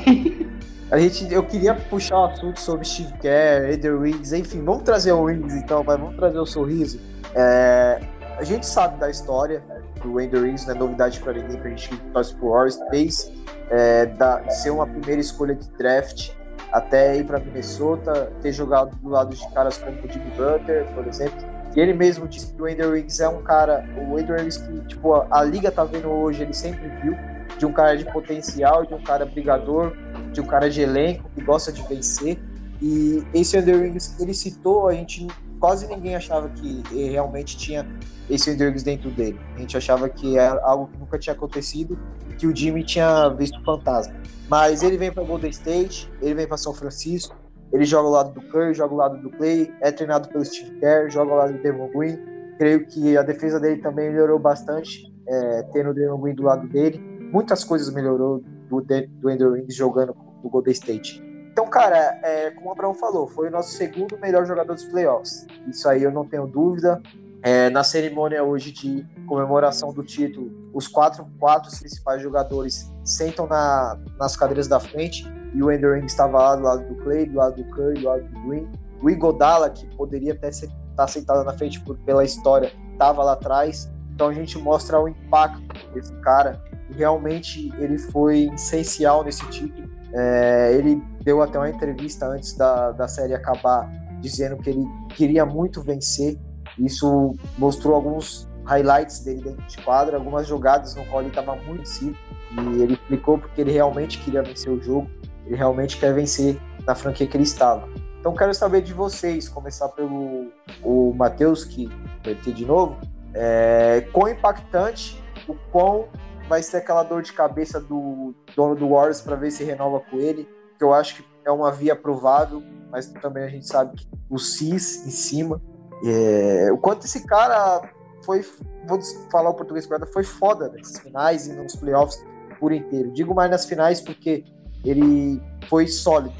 A gente, eu queria puxar um assunto sobre Steve Kerr, Eder Wings, enfim, vamos trazer o Wings então, mas vamos trazer o sorriso. É, a gente sabe da história do Ender Wings, não é novidade pra ninguém, pra gente que torce pro Warriors, desde é, da, ser uma primeira escolha de draft até ir para Minnesota, ter jogado do lado de caras como o Jimmy Butler, por exemplo, e ele mesmo disse que o Andrew Wiggs é um cara, o Andrew Wiggs que tipo, a, a, liga tá vendo hoje, ele sempre viu, de um cara de potencial, de um cara brigador, de um cara de elenco, que gosta de vencer. E esse Andrew Wiggs, ele citou, a gente quase ninguém achava que realmente tinha esse Andrew Wiggs dentro dele. A gente achava que era algo que nunca tinha acontecido, que o Jimmy tinha visto fantasma. Mas ele vem para Golden State, ele vem para São Francisco, ele joga ao lado do Curry, joga ao lado do Clay, é treinado pelo Steve Kerr, joga ao lado do Devon Green. Creio que a defesa dele também melhorou bastante, é, tendo o Devon Green do lado dele. Muitas coisas melhorou do, do Andrew Wiggins jogando no Golden State. Então, cara, é, como o Abraão falou, foi o nosso segundo melhor jogador dos playoffs. Isso aí eu não tenho dúvida. É, na cerimônia hoje de comemoração do título, os quatro, quatro principais jogadores sentam na, nas cadeiras da frente e o Andrew estava lá do lado do Clay, do lado do Curry, do lado do Green. O Igodala, que poderia até estar tá sentado na frente por, pela história, estava lá atrás. Então a gente mostra o impacto desse cara. E realmente ele foi essencial nesse título. É, ele deu até uma entrevista antes da, da série acabar, dizendo que ele queria muito vencer. Isso mostrou alguns highlights dele dentro de quadra, algumas jogadas no qual ele estava muito sim. E ele explicou porque ele realmente queria vencer o jogo. Ele realmente quer vencer na franquia que ele estava. Então quero saber de vocês, começar pelo o Matheus, que vai ter de novo, é, quão impactante, o quão vai ser aquela dor de cabeça do dono do Warriors para ver se renova com ele, que eu acho que é uma via provável, mas também a gente sabe que o CIS em cima. É, o quanto esse cara foi, vou falar o português correto, foi foda nesses finais e nos playoffs por inteiro. Digo mais nas finais porque ele foi sólido.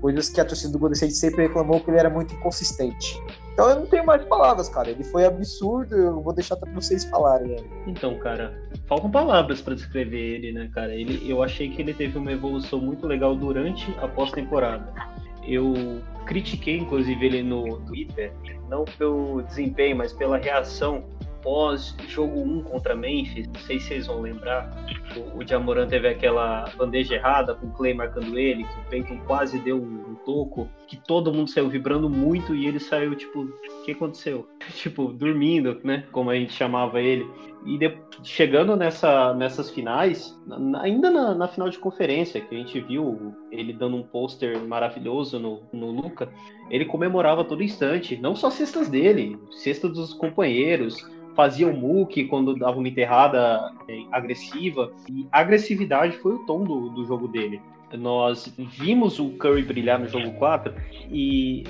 Coisas que a torcida do Golden State sempre reclamou que ele era muito inconsistente. Então eu não tenho mais palavras, cara. Ele foi absurdo, eu vou deixar pra vocês falarem. Né? Então, cara, faltam palavras para descrever ele, né, cara? Ele, eu achei que ele teve uma evolução muito legal durante a pós-temporada. Eu critiquei, inclusive, ele no Twitter, não pelo desempenho, mas pela reação pós jogo 1 contra Memphis, não sei se vocês vão lembrar, o, o Jamoran teve aquela bandeja errada com o Clay marcando ele, que o Peyton quase deu um, um, toco, que todo mundo saiu vibrando muito e ele saiu tipo, o que aconteceu? tipo, dormindo, né, como a gente chamava ele. E de, chegando nessa, nessas finais, na, ainda na, na, final de conferência, que a gente viu ele dando um pôster maravilhoso no, no Luca, ele comemorava todo instante, não só cestas dele, cestas dos companheiros, fazia o muque quando dava uma enterrada é, agressiva. E agressividade foi o tom do, do jogo dele. Nós vimos o Curry brilhar no jogo 4 e,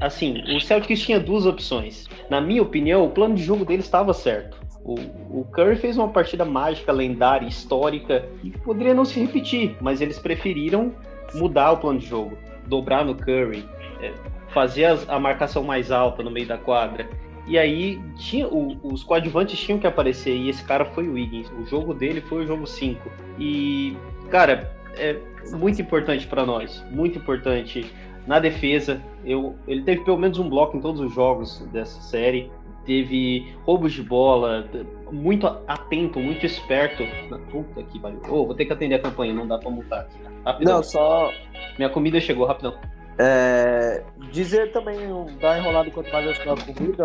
assim, o Celtics tinha duas opções. Na minha opinião, o plano de jogo dele estava certo. O, o Curry fez uma partida mágica, lendária, histórica, e poderia não se repetir, mas eles preferiram mudar o plano de jogo, dobrar no Curry, é, fazer as, a marcação mais alta no meio da quadra. E aí tinha, o, os coadjuvantes tinham que aparecer, e esse cara foi o Wiggins. O jogo dele foi o jogo 5. E, cara, é muito importante para nós, muito importante na defesa. Eu, ele teve pelo menos um bloco em todos os jogos dessa série. Teve roubos de bola, muito atento, muito esperto. Puta que pariu. Oh, vou ter que atender a campanha, não dá pra multar aqui. Rapidão. Não, só. Minha comida chegou, rapidão. É, dizer também, dar enrolado quanto mais eu a comida,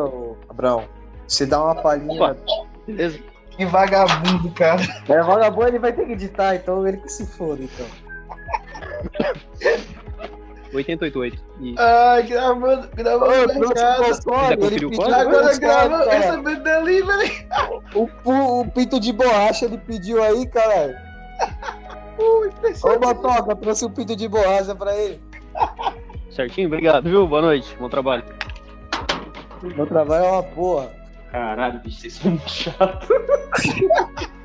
Abraão. Se dá uma palhinha. Opa, beleza. Que vagabundo, cara. É, vagabundo ele vai ter que editar, então ele que se foda, então. 888. Ai, gravando, gravando Ô, casa. ele pediu Agora gravando, recebendo delivery. O, o, o pinto de borracha ele pediu aí, caralho. Ô, Motoca, trouxe um pinto de borracha pra ele. Certinho, obrigado, viu? Boa noite, bom trabalho. Meu trabalho é uma porra. Caralho, bicho, vocês são muito chato.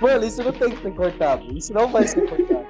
Mano, isso não tem que ser cortado. Isso não vai ser cortado.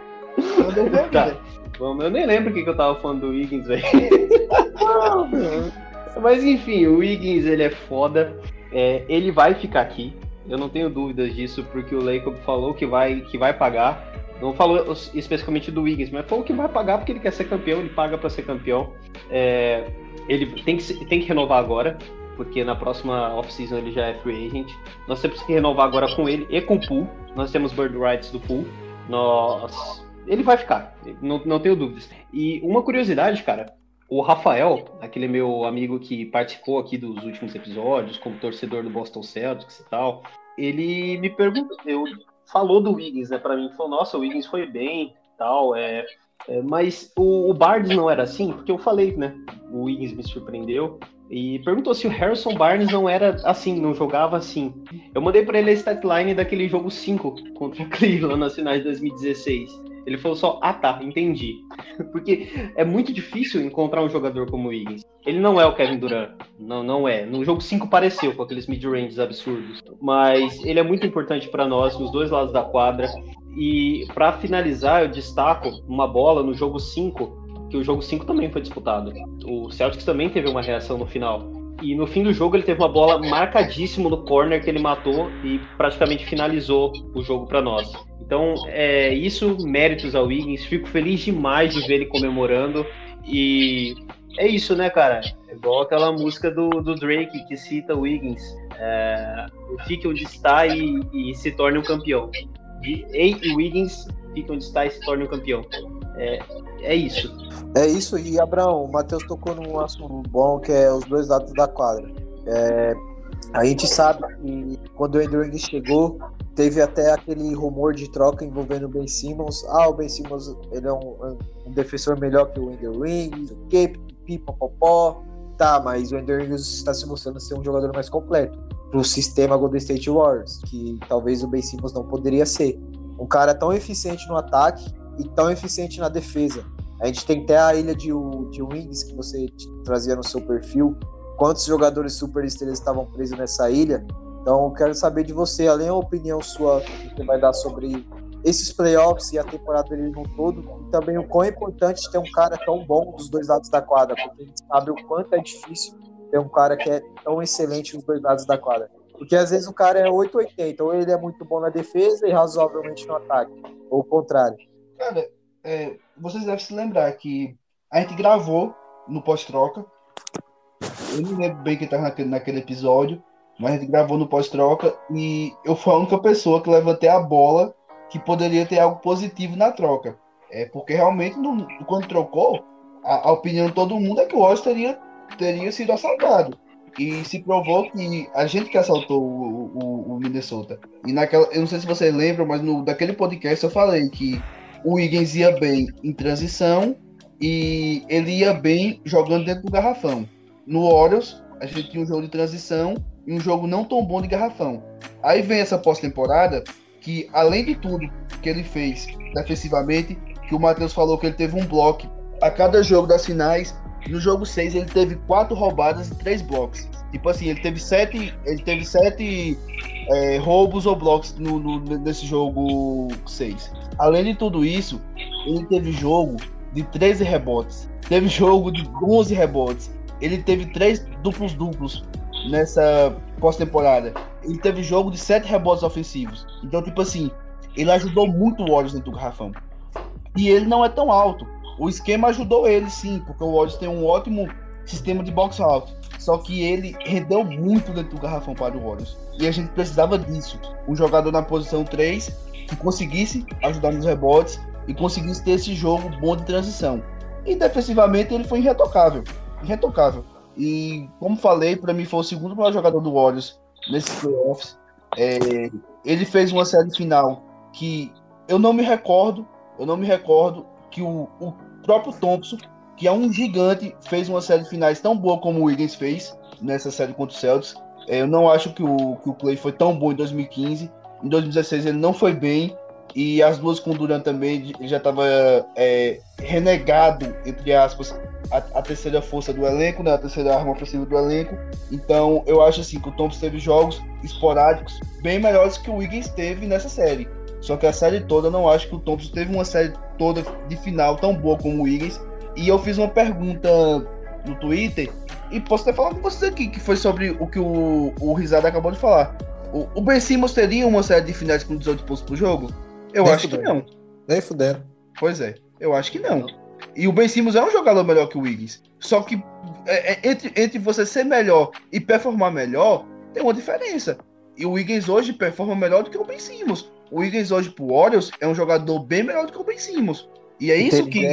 tá. Bom, eu nem lembro o que, que eu tava falando do Wiggins, velho. Mas enfim, o Wiggins ele é foda. É, ele vai ficar aqui. Eu não tenho dúvidas disso, porque o Lacob falou que vai, que vai pagar. Não falou especificamente do Wiggins, mas falou que vai pagar porque ele quer ser campeão, ele paga para ser campeão. É, ele tem que, tem que renovar agora porque na próxima off-season ele já é free agent. Nós temos que renovar agora com ele e com o Pool. Nós temos bird rights do Pool. Nós... Ele vai ficar, não, não tenho dúvidas. E uma curiosidade, cara, o Rafael, aquele meu amigo que participou aqui dos últimos episódios, como torcedor do Boston Celtics e tal, ele me perguntou, eu falou do Wiggins, né, para mim, falou, nossa, o Wiggins foi bem, tal, é, é mas o, o Barnes não era assim, porque eu falei, né, o Wiggins me surpreendeu, e perguntou se o Harrison Barnes não era assim, não jogava assim. Eu mandei para ele a statline daquele jogo 5 contra Cleveland nas finais de 2016. Ele falou só, ah tá, entendi. Porque é muito difícil encontrar um jogador como o Higgins. Ele não é o Kevin Durant, não, não é. No jogo 5 pareceu com aqueles mid-ranges absurdos. Mas ele é muito importante para nós, nos dois lados da quadra. E para finalizar, eu destaco uma bola no jogo 5 que o jogo 5 também foi disputado. O Celtics também teve uma reação no final. E no fim do jogo ele teve uma bola marcadíssima no corner que ele matou e praticamente finalizou o jogo para nós. Então, é isso, méritos ao Wiggins. Fico feliz demais de ver ele comemorando. E é isso, né, cara? É igual aquela música do, do Drake que cita o Wiggins. É, fique onde está e, e se torne um campeão. Ei, Wiggins, fique onde está e se torne um campeão. É, é isso. É isso, e Abraão, o Matheus tocou num assunto bom que é os dois lados da quadra. É, a gente sabe que quando o Andrew chegou, teve até aquele rumor de troca envolvendo o Ben Simmons. Ah, o Ben Simmons ele é um, um defensor melhor que o Andrew Wiggins, que pipopopó. Tá, mas o Andrew Wiggins está se mostrando ser um jogador mais completo para o sistema Golden State Warriors, que talvez o Ben Simmons não poderia ser. Um cara tão eficiente no ataque e tão eficiente na defesa. A gente tem até a ilha de, de Wings que você trazia no seu perfil. Quantos jogadores super estrelas estavam presos nessa ilha? Então, eu quero saber de você, além da opinião sua que você vai dar sobre esses playoffs e a temporada dele no todo, e também o quão importante ter um cara tão bom dos dois lados da quadra, porque a gente sabe o quanto é difícil ter um cara que é tão excelente nos dois lados da quadra. Porque às vezes o cara é 880, ou ele é muito bom na defesa e razoavelmente no ataque, ou o contrário. Cara, é, vocês devem se lembrar que a gente gravou no pós-troca. Eu não lembro bem quem estava naquele, naquele episódio, mas a gente gravou no pós-troca e eu fui a única pessoa que levantei a bola que poderia ter algo positivo na troca. É porque realmente, no, quando trocou, a, a, opinião de todo mundo é que o Washington teria, teria sido assaltado. E se provou que a gente que assaltou o, o, o Minnesota. E naquela. Eu não sei se vocês lembram, mas no, daquele podcast eu falei que o Wiggins ia bem em transição e ele ia bem jogando dentro do garrafão. No Orioles, a gente tinha um jogo de transição e um jogo não tão bom de garrafão. Aí vem essa pós-temporada que, além de tudo que ele fez defensivamente, que o Matheus falou que ele teve um bloco a cada jogo das finais, No jogo 6, ele teve quatro roubadas e três blocos. Tipo assim, ele teve sete, ele teve sete é, roubos ou blocos no, no, nesse jogo 6. Além de tudo isso, ele teve jogo de 13 rebotes. Teve jogo de 11 rebotes. Ele teve três duplos duplos nessa pós-temporada. Ele teve jogo de 7 rebotes ofensivos. Então, tipo assim, ele ajudou muito o Warriors dentro do garrafão. E ele não é tão alto. O esquema ajudou ele sim, porque o Warriors tem um ótimo sistema de box out. Só que ele rendeu muito dentro do garrafão para o Warriors. E a gente precisava disso. Um jogador na posição 3 que conseguisse ajudar nos rebotes e conseguisse ter esse jogo bom de transição. E defensivamente ele foi irretocável. Irretocável. E como falei, para mim foi o segundo melhor jogador do Warriors nesses playoffs. É, ele fez uma série final que eu não me recordo, eu não me recordo que o, o próprio Thompson que é um gigante, fez uma série de finais tão boa como o Wiggins fez nessa série contra o Celtics. É, eu não acho que o, que o Clay foi tão bom em 2015. Em 2016 ele não foi bem. E as duas com o Durant também já estava é, renegado, entre aspas, a, a, terceira força do elenco, né, a terceira arma ofensiva do elenco. Então eu acho assim que o Thompson teve jogos esporádicos bem melhores que o Wiggins teve nessa série. Só que a série toda eu não acho que o Thompson teve uma série toda de final tão boa como o Wiggins. E eu fiz uma pergunta no Twitter e posso até falar com vocês aqui, que foi sobre o que o, o Risada acabou de falar. O, o Ben Simmons teria uma série de finais com 18 pontos por jogo? Eu Nem acho fudendo. que não. Nem fudendo. Pois é, eu acho que não. E o Ben Simmons é um jogador melhor que o Wiggins. Só que é, é, entre, entre você ser melhor e performar melhor, tem uma diferença. E o Wiggins hoje performa melhor do que o Ben Simmons. O Wiggins hoje pro Warriors é um jogador bem melhor do que o Ben Simmons. E é isso que,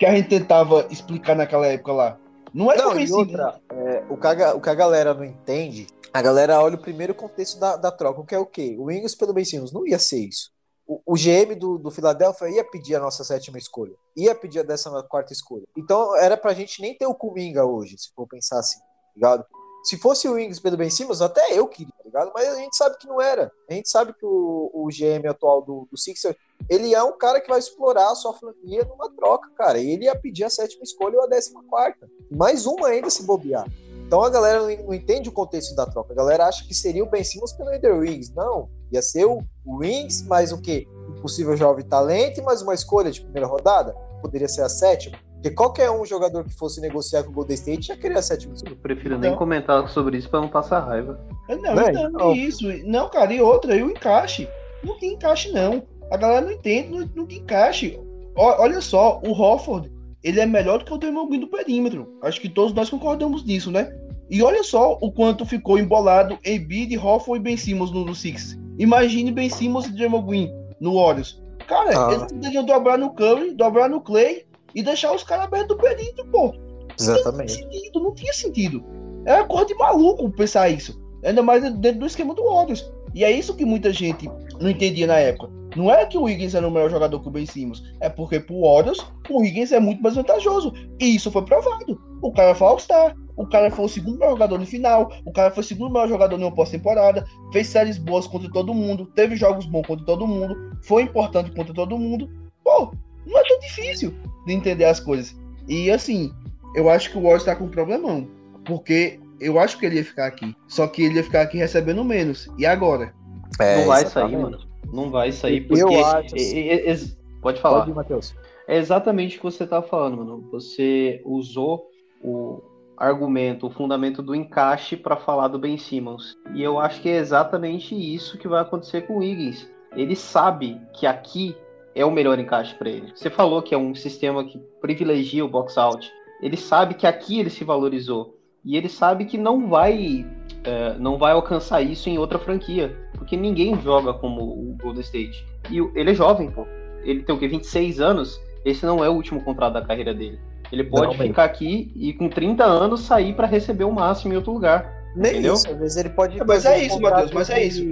que a gente tentava explicar naquela época lá. Não é não, e outra, é, o, que a, o que a galera não entende, a galera olha o primeiro contexto da, da troca, que é o quê? O Ingles pelo Ben Simmons não ia ser isso. O, o GM do, do Philadelphia ia pedir a nossa sétima escolha, ia pedir a décima quarta escolha. Então era pra gente nem ter o Kuminga hoje, se for pensar assim, tá ligado? Se fosse o Wings pelo Ben Simmons, até eu queria, tá ligado? Mas a gente sabe que não era. A gente sabe que o, o GM atual do, do Sixer, ele é um cara que vai explorar a sua franquia numa troca, cara. E ele ia pedir a sétima escolha ou a décima quarta. Mais uma ainda se bobear. Então a galera não, entende o contexto da troca. A galera acha que seria o Ben Simmons pelo Ender Wings. Não. Ia ser o, o Wings mais o quê? Um possível jovem talento e mais uma escolha de primeira rodada. Poderia ser a sétima. Porque qualquer um jogador que fosse negociar com o Golden State já queria sétimo Eu prefiro então, nem comentar sobre isso para não passar raiva. Não, não, não, não, isso. Não, cara, e outra, e o encaixe. Não tem encaixe, não. A galera não entende, não, não tem encaixe. O, olha só, o Hofford, ele é melhor do que o Draymond Green do perímetro. Acho que todos nós concordamos nisso, né? E olha só o quanto ficou embolado Embiid, Hofford e Ben Simmons no, no Six. Imagine Ben Simmons e Draymond Green no Warriors. Cara, ah. eles poderiam dobrar no Curry, dobrar no Clay e deixar os caras abertos do perímetro, pô. Exatamente. Não tinha sentido, não tinha sentido. É coisa de maluco pensar isso. Ainda mais dentro do esquema do Warriors. E é isso que muita gente não entendia na época. Não é que o Wiggins era o melhor jogador que o Ben Simmons. É porque pro Warriors, o Wiggins é muito mais vantajoso. E isso foi provado. O cara foi All-Star. O cara foi o segundo melhor jogador no final. O cara foi o segundo melhor jogador uma pós-temporada. Fez séries boas contra todo mundo. Teve jogos bons contra todo mundo. Foi importante contra todo mundo. Pô, não é tão difícil de entender as coisas. E assim, eu acho que o Warriors tá com um problemão. Porque eu acho que ele ia ficar aqui. Só que ele ia ficar aqui recebendo menos. E agora? É, não vai sair, mano. Não vai sair porque. Eu acho. É, é, é, pode falar. Pode, Matheus. É exatamente o que você tá falando, mano. Você usou o argumento, o fundamento do encaixe para falar do Ben Simmons. E eu acho que é exatamente isso que vai acontecer com o Wiggins. Ele sabe que aqui é o melhor encaixe para ele. Você falou que é um sistema que privilegia o box out. Ele sabe que aqui ele se valorizou e ele sabe que não vai é, não vai alcançar isso em outra franquia, porque ninguém joga como o Golden State. E ele é jovem, pô. Ele tem o que 26 anos. Esse não é o último contrato da carreira dele. Ele pode não, ficar aqui e com 30 anos sair para receber o máximo em outro lugar. Nem entendeu? isso, às vezes ele pode. É, mas é isso, Matheus, mas é isso.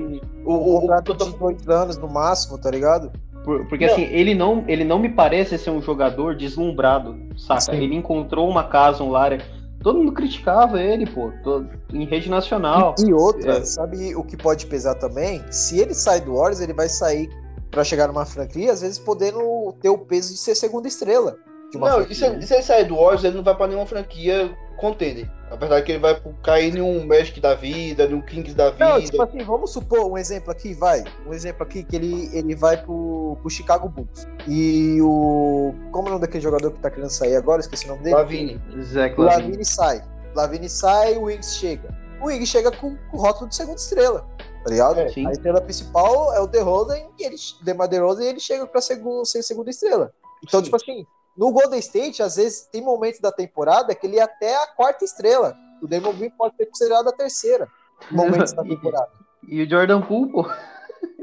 O, o, o contrato de dois anos no máximo, tá ligado? Porque não. assim, ele não, ele não me parece ser um jogador deslumbrado, saca? Sim. Ele encontrou uma casa, um lar. Todo mundo criticava ele, pô, todo, em rede nacional. E, e outra, é. sabe o que pode pesar também? Se ele sai do Warriors, ele vai sair para chegar numa franquia, às vezes podendo ter o peso de ser segunda estrela. De uma Não, e se, ele- se ele sair do Warriors, ele não vai pra nenhuma franquia contender. A verdade é que ele vai cair em um Magic da vida, num Kings da vida. Não, tipo assim, vamos supor um exemplo aqui, vai. Um exemplo aqui que ele, ele vai pro, pro Chicago Bulls. E o. Como é o nome daquele jogador que tá querendo sair agora? Esqueci o nome dele. Lavine. Zach. Lavine sai. Lavine sai, o Wings chega. O Wings chega com, com o rótulo de segunda estrela. Tá ligado? É, a estrela principal é o DeRozan e ele, DeMar DeRozan, e ele chega pra segu- ser segunda estrela. Então, Sim. tipo assim, no Golden State, às vezes tem momentos da temporada que ele é até a quarta estrela. O Damon Green pode ser considerado a terceira. Momentos da temporada. E o Jordan Poole, pô.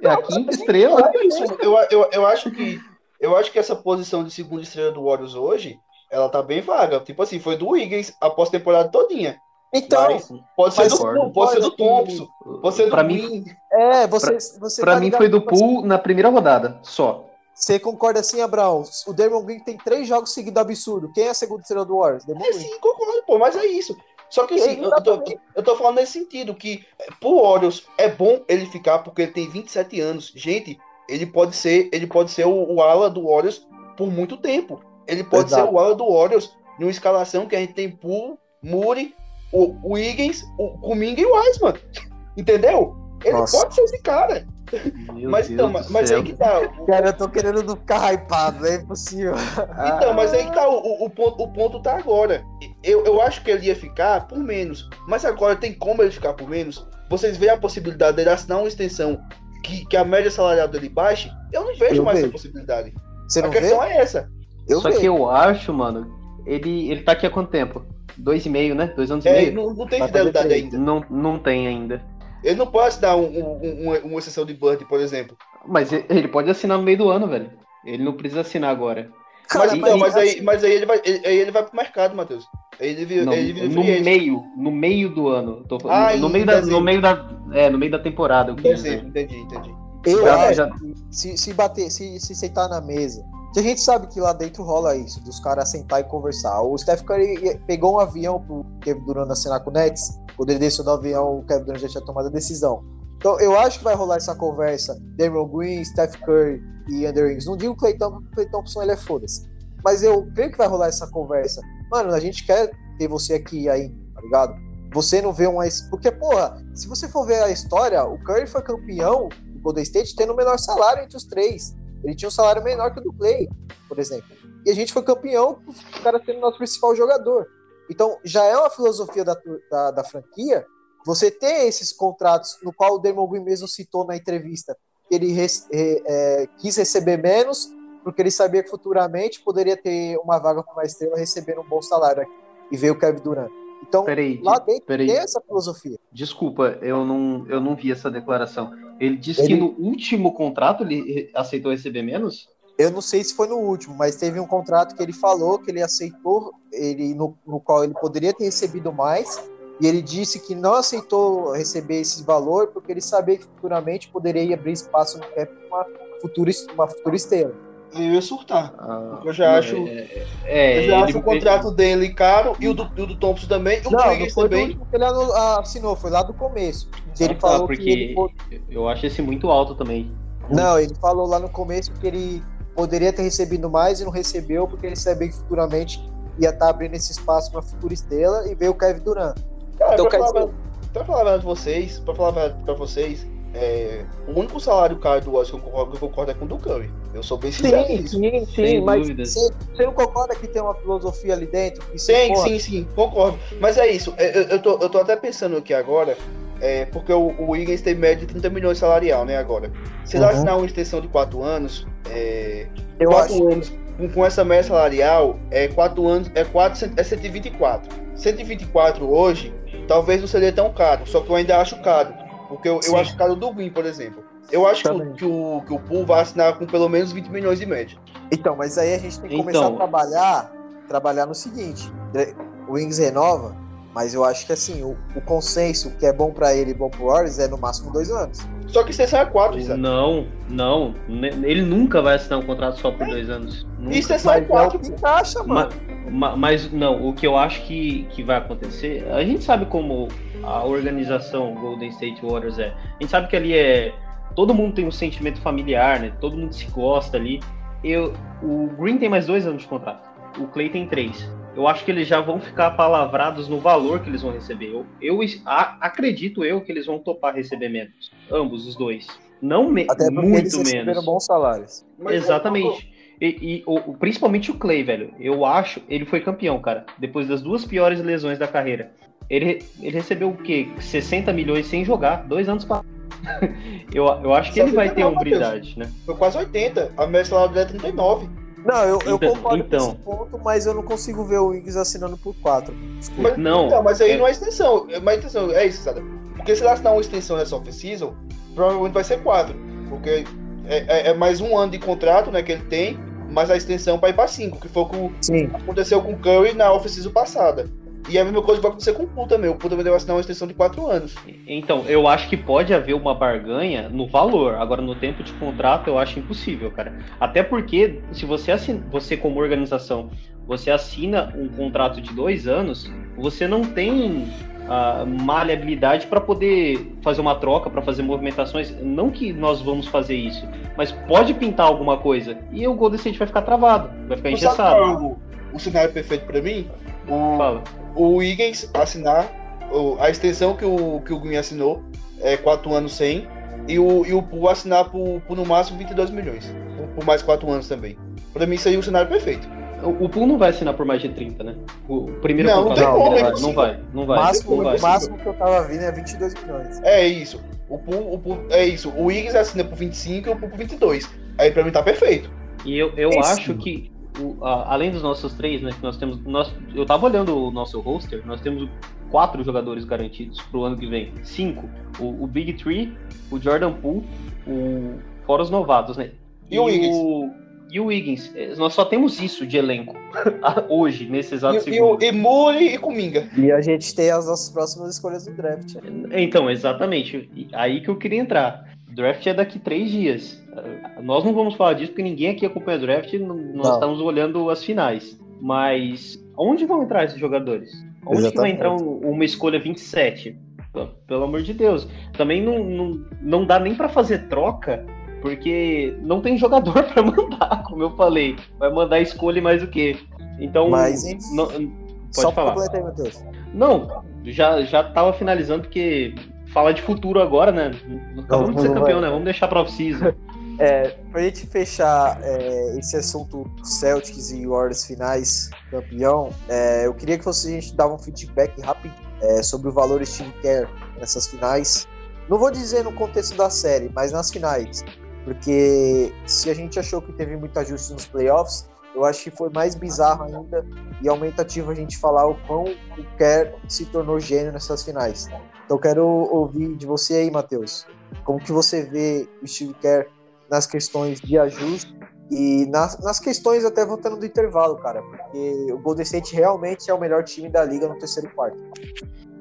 É a quinta estrela. É eu, eu, eu acho que eu acho que essa posição de segunda estrela do Warriors hoje, ela tá bem vaga. Tipo assim, foi do Wiggins após a temporada todinha. Então, Mas pode ser do, pode ser do Pode, Thompson, pode ser do Pra mim, é, você. você pra tá mim foi do Poole na primeira rodada, só. Você concorda assim, Abraão? O Damon Green tem três jogos seguidos absurdo. Quem é a segunda estrela do Warriors? Damon É Green. sim, concordo, pô, mas é isso. Só que assim, eu, eu tô, eu tô falando nesse sentido, que é, pro Warriors é bom ele ficar porque ele tem 27 anos. Gente, ele pode ser, ele pode ser o, o ala do Warriors por muito tempo. Ele pode Exato. ser o ala do Warriors numa escalação que a gente tem Poole, Muri, o, o Higgins, o Kuminga e o Wiseman. Entendeu? Ele Nossa. pode ser esse cara. Meu mas então, Deus mas céu. aí que tá. o- Cara, eu tô querendo ficar hypado, é impossível. Então, mas aí que tá, o, o- o ponto, o ponto tá agora. Eu, eu acho que ele ia ficar por menos. Mas agora tem como ele ficar por menos? Vocês veem a possibilidade dele assinar uma extensão que, que a média salarial dele baixe? Eu não vejo Eu mais vejo. essa possibilidade. Você a não vê? questão é essa. Eu Só vejo. que eu acho, mano, ele, ele tá aqui há quanto tempo? Dois e meio, né? Dois anos e É, meio? não, não tem Vai fidelidade ainda. Não, não tem ainda. Ele não pode assinar um, um- um- uma, extensão de Bird, por exemplo. Mas ele pode assinar no meio do ano, velho. Ele não precisa assinar agora. Cara, mas, mas, aí, mas aí ele vai, ele, aí ele vai pro mercado, Matheus. Aí Ele, vira- Não, ele vira no meio, no meio do ano. Tô falando- Ah, no, meio da, no meio da, é, no meio da temporada. Eu. Dezembro, entendi, entendi. Eu Já- já- que se, se bater, se, se sentar na mesa. Que a gente sabe que lá dentro rola isso, dos caras sentar e conversar. O Steph Curry pegou um avião pro Kevin Durant assinar com o Nets. Ele desceu do avião, o Kevin Durant já tinha tomado a decisão. Então eu acho que vai rolar essa conversa. Damon Green, Steph Curry e Andrew Wiggins. Não digo o Clay porque o Clay Thompson ele é foda-se. Mas eu creio que vai rolar essa conversa. Mano, a gente quer ter você aqui aí, tá ligado? Você não vê uma. Porque, porra, se você for ver a história, o Curry foi campeão do Golden State tendo o menor salário entre os três. Ele tinha um salário menor que o do Clay, por exemplo. E a gente foi campeão com o cara sendo nosso principal jogador. Então, já é uma filosofia da, da, da franquia você ter esses contratos, no qual o Damon Green mesmo citou na entrevista, que ele res- re- é, quis receber menos, porque ele sabia que futuramente poderia ter uma vaga com uma estrela recebendo um bom salário aqui. E veio o Kevin Durant. Então, Peraí, lá dentro peraí. tem essa filosofia. Desculpa, eu não, eu não vi essa declaração. Ele disse que Ele- no último contrato ele re- aceitou receber menos? Eu não sei se foi no último, mas teve um contrato que ele falou que ele aceitou, ele no, no qual ele poderia ter recebido mais, e ele disse que não aceitou receber esse valor porque ele sabia que futuramente poderia abrir espaço no cap para uma futura, uma futura estrela. Eu ia surtar. Ah, Eu já acho- É, é, Eu já acho o contrato dele caro e o do, e o do Thompson também. O Não, foi do também. último que ele anu- assinou, foi lá do começo. Que ele Ah, falou porque que ele, eu acho esse muito alto também. Não, ele falou lá no começo que ele poderia ter recebido mais e não recebeu, porque ele sabia que futuramente ia estar abrindo esse espaço para futura estrela e veio o Kevin Durant. Cara, Então, pra, falar, pra falar a verdade pra vocês, pra falar a verdade pra vocês, é, o único salário caro do Warriors que eu concordo, que eu concordo é com o do Curry. Eu sou bem sincero Sim, sim, sim, Sem mas dúvidas. você, você não concorda que tem uma filosofia ali dentro? Sim, sim, sim, concordo. Mas é isso, é, eu, eu, tô, eu tô até pensando aqui agora, é, porque o, o Wiggins tem média de 30 milhões salarial, né, agora. Se ele Uhum. assinar uma extensão de 4 anos, é, Eu 4 acho. anos com, com essa média salarial, é 4 anos, é, 4, é 124. 124 hoje, talvez não seria tão caro, só que eu ainda acho caro. Porque eu, eu acho caro do Green, por exemplo. Eu acho que o, que, o, que o Poole vai assinar com pelo menos 20 milhões de média. Então, mas aí a gente tem que Então. começar a trabalhar, trabalhar no seguinte: o Wings renova, mas eu acho que assim, o, o consenso que é bom pra ele e bom pro Warriors é no máximo dois anos. Só que extensão é 4, Isaac. Não, não. Ele nunca vai assinar um contrato só por dois anos. Nunca. E extensão é Mas é o 4, que encaixa, mano. Ma- ma- Mas não, o que eu acho que, que vai acontecer, a gente sabe como a organização Golden State Warriors é. A gente sabe que ali é. Todo mundo tem um sentimento familiar, né? Todo mundo se gosta ali. Eu, o Green tem mais dois anos de contrato. o Clay tem três. Eu acho que eles já vão ficar palavrados no valor que eles vão receber. Eu, eu a, acredito eu que eles vão topar receber menos. Ambos, os dois. Não me, Até porque muito eles receberam menos. bons salários. Mas, Exatamente. E, e o, principalmente o Clay, velho. Eu acho, ele foi campeão, cara. Depois das duas piores lesões da carreira. Ele, ele recebeu o quê? 60 milhões sem jogar, dois anos para. eu, eu acho que ele vai ter 69, Matheus. umbridade, né? Foi quase 80. A média salário dele é 39. Não, eu, eu Então- concordo então. com esse ponto, mas eu não consigo ver o Wiggs assinando por 4. Desculpa. Mas, Não, Então, mas aí é- não é extensão. É- Mas extensão, é isso, sabe? Porque se ele assinar uma extensão nessa off-season, provavelmente vai ser 4. Porque é, é- é mais um ano de contrato né, que ele tem, mas a extensão vai para 5, que foi o que Sim. aconteceu com o Curry na off-season passada. E a mesma coisa vai acontecer com o Poole também. O também deve assinar uma extensão de 4 anos. Então, eu acho que pode haver uma barganha no valor. Agora, no tempo de contrato, eu acho impossível, cara. Até porque, se você assina, você como organização, você assina um contrato de dois anos, você não tem a maleabilidade para poder fazer uma troca, para fazer movimentações. Não que nós vamos fazer isso, mas pode pintar alguma coisa. E o Golden State vai ficar travado, vai ficar sabe engessado. qual é o, o cenário perfeito para mim? O, Fala. O Higgins assinar o- a extensão que o, que o Green assinou, é 4 anos sem, e o, e o Poole assinar por, por no máximo 22 milhões, por, por mais 4 anos também. Pra mim, isso aí é o cenário perfeito. O, o Poole não vai assinar por mais de 30, né? O primeiro Não, não é vai- não vai, não vai. máximo, não vai. o máximo que eu tava vindo é 22 milhões. É isso. O Poole, o Poole- é isso. O Higgins assina por 25 e o Poole por 22. Aí pra mim tá perfeito. E eu, eu Esse- acho que, o- a- além dos nossos três, né, que nós temos. Nós, eu tava olhando o nosso roster, nós temos quatro jogadores garantidos pro ano que vem. Cinco. O, o Big Three, o Jordan Poole, o, fora os novatos, né? E o Wiggins? e o Wiggins. Eh, Nós só temos isso de elenco hoje, nesse exato E, e, segundo. o, e Murray e Kuminga. E a gente tem as nossas próximas escolhas do draft. Então, exatamente. E Aí que eu queria entrar. Draft é daqui três dias. Nós não vamos falar disso porque ninguém aqui acompanha draft. Nós Não. estamos olhando as finais. Mas onde vão entrar esses jogadores? Onde que vai Exatamente. entrar um- uma escolha 27? P- Pelo amor de Deus. Também não, não, não dá nem para fazer troca, porque não tem jogador para mandar, como eu falei. Vai mandar escolha e mais o quê? Então, Mas, não- Só falar. aí, Matheus. não, já, já tava finalizando, porque falar de futuro agora, né? Acabamos de ser não campeão, vai. né? Vamos deixar pra off-season. É, pra gente fechar é, esse assunto Celtics e Warriors finais campeão, é, eu queria que você, a gente dava um feedback rápido é, sobre o valor Kerr nessas finais. Não vou dizer no contexto da série, mas nas finais. Porque se a gente achou que teve muito ajuste nos playoffs, eu acho que foi mais bizarro ainda e aumentativo a gente falar o quão o Kerr se tornou gênio nessas finais. Então quero ouvir de você aí, Matheus. Como que você vê o Steve Kerr nas questões de ajuste e nas, nas questões até voltando do intervalo, cara, porque o Golden State realmente é o melhor time da liga no terceiro quarto.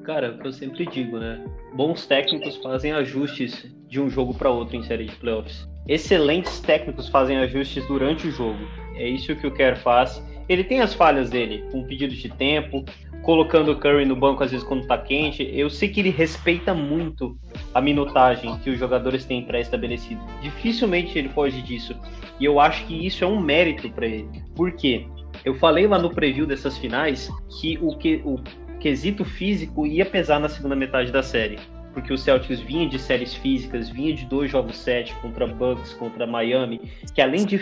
Cara, é o que eu sempre digo, né? Bons técnicos fazem ajustes de um jogo pra outro em série de playoffs. Excelentes técnicos fazem ajustes durante o jogo. É isso que o Kerr faz. Ele tem as falhas dele, com pedidos de tempo, colocando o Curry no banco às vezes quando tá quente. Eu sei que ele respeita muito a minutagem que os jogadores têm pré-estabelecido. Dificilmente ele foge disso. E eu acho que isso é um mérito para ele. Por quê? Eu falei lá no preview dessas finais que o, que, o quesito físico ia pesar na segunda metade da série. Porque o Celtics vinha de séries físicas, vinha de dois jogos sete contra Bucks, contra Miami, que além de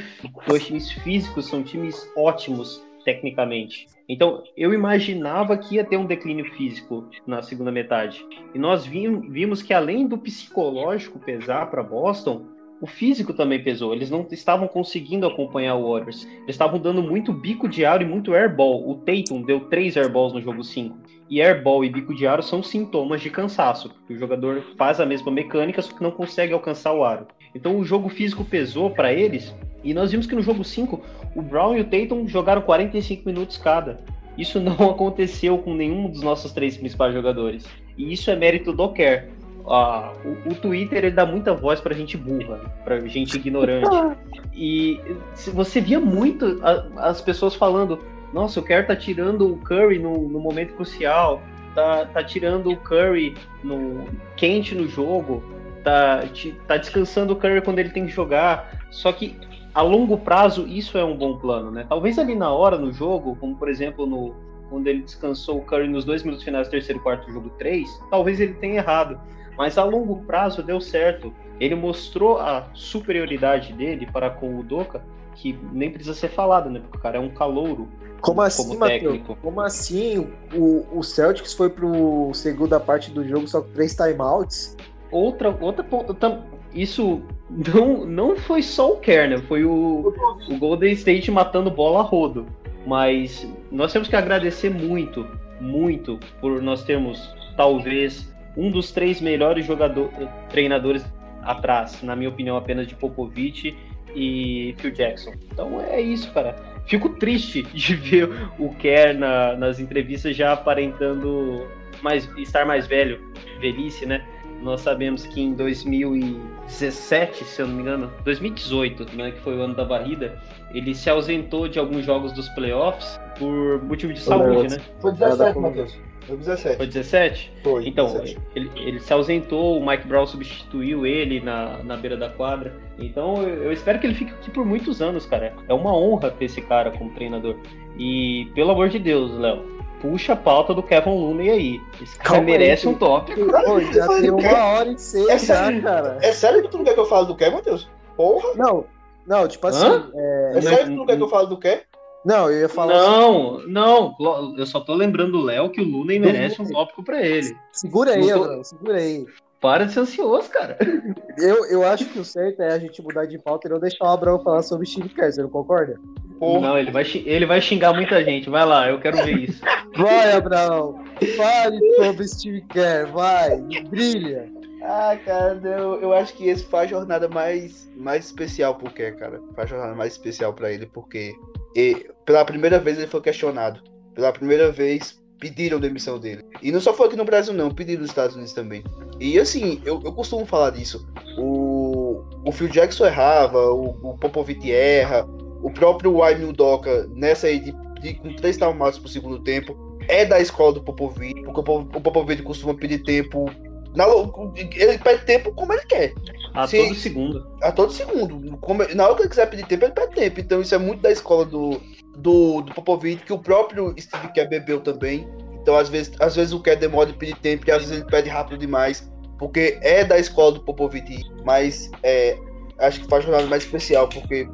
dois times físicos, são times ótimos tecnicamente. Então, eu imaginava que ia ter um declínio físico na segunda metade. E nós vim- vimos que além do psicológico pesar para Boston, o físico também pesou. Eles não estavam conseguindo acompanhar o Warriors. Eles estavam dando muito bico de aro e muito airball. O Tatum deu três airballs no jogo 5. E airball e bico de aro são sintomas de cansaço. porque O jogador faz a mesma mecânica, só que não consegue alcançar o aro. Então o jogo físico pesou para eles. E nós vimos que no jogo 5, o Brown e o Tatum jogaram 45 minutos cada. Isso não aconteceu com nenhum dos nossos três principais jogadores. E isso é mérito do Kerr. Ah, o, o Twitter ele dá muita voz pra gente burra, pra gente ignorante. E se você via muito a- as pessoas falando: Nossa, o Kerr tá tirando o Curry no, no momento crucial, tá, tá tirando o Curry no, quente no jogo, tá, tá descansando o Curry quando ele tem que jogar. Só que a longo prazo isso é um bom plano, né? Talvez ali na hora no jogo, como por exemplo no quando ele descansou o Curry nos dois minutos finais do terceiro quarto do jogo 3, talvez ele tenha errado. Mas a longo prazo deu certo. Ele mostrou a superioridade dele para com o Doca, que nem precisa ser falado, né? Porque o cara é um calouro. Como assim, como técnico. Como assim? O, o Celtics foi pro segunda parte do jogo só com três timeouts? Outra, outra ponta. Isso não, não foi só o Kerner, foi o, o Golden State matando bola a rodo. Mas nós temos que agradecer muito, muito por nós termos talvez um dos três melhores jogador, treinadores atrás, na minha opinião, apenas de Popovich e Phil Jackson. Então é isso, cara. Fico triste de ver o Kerr na- nas entrevistas já aparentando mais, estar mais velho, velhice, né? Nós sabemos que em 2017, se eu não me engano, 2018, né, que foi o ano da varrida, ele se ausentou de alguns jogos dos playoffs por motivo de saúde, né? Foi Nada 17, como Matheus. Foi 17. Foi 17? Foi. Então, 17. ele, ele se ausentou, o Mike Brown substituiu ele na, na beira da quadra. Então, eu, eu espero que ele fique aqui por muitos anos, cara. É uma honra ter esse cara como treinador. E, pelo amor de Deus, Léo, puxa a pauta do Kevin Looney aí. Esse cara Calma aí, merece um filho. tópico. Pô, já tem uma hora e seis É já, sério? cara. É sério que tu não quer que eu fale do quê, Matheus? Porra! Não, não, tipo assim, é, É sério que tu não quer que eu fale do quê? Não, eu ia falar assim, Não, não, Lo- eu só tô lembrando o Léo que o Looney merece um tópico pra ele. segura aí, não tô- Abraão, segura aí. Para de ser ansioso, cara. Eu, eu acho que o certo é a gente mudar de pauta e não deixar o Abraão falar sobre Steve Kerr, você não concorda? Porra. Não, ele vai, ele vai xingar muita gente. Vai lá, eu quero ver isso. Vai, Abraão, fale sobre Steve Kerr, vai, brilha. Ah, cara, eu, eu acho que esse faz a jornada mais, mais especial pro Kerr, cara. Faz a jornada mais especial pra ele, porque e, pela primeira vez ele foi questionado. Pela primeira vez pediram demissão dele. E não só foi aqui no Brasil, não, pediram nos Estados Unidos também. E assim, eu, eu costumo falar disso. O, o Phil Jackson errava, o, o Popovich erra, o próprio Wyman Udoka, nessa aí de, de, com três timeouts pro segundo tempo, é da escola do Popovich, porque o o Popovich costuma pedir tempo na ele pede tempo como ele quer, A Sim. todo segundo. a todo segundo. Como- na hora que ele quiser pedir tempo, ele pede tempo. Então isso é muito da escola do, do, do Popovich, que o próprio Steve Kerr bebeu também. Então às vezes, às vezes o Kerr demora de pedir tempo e às vezes ele pede rápido demais, porque é da escola do Popovich. Mas é, acho que faz jornada mais especial, porque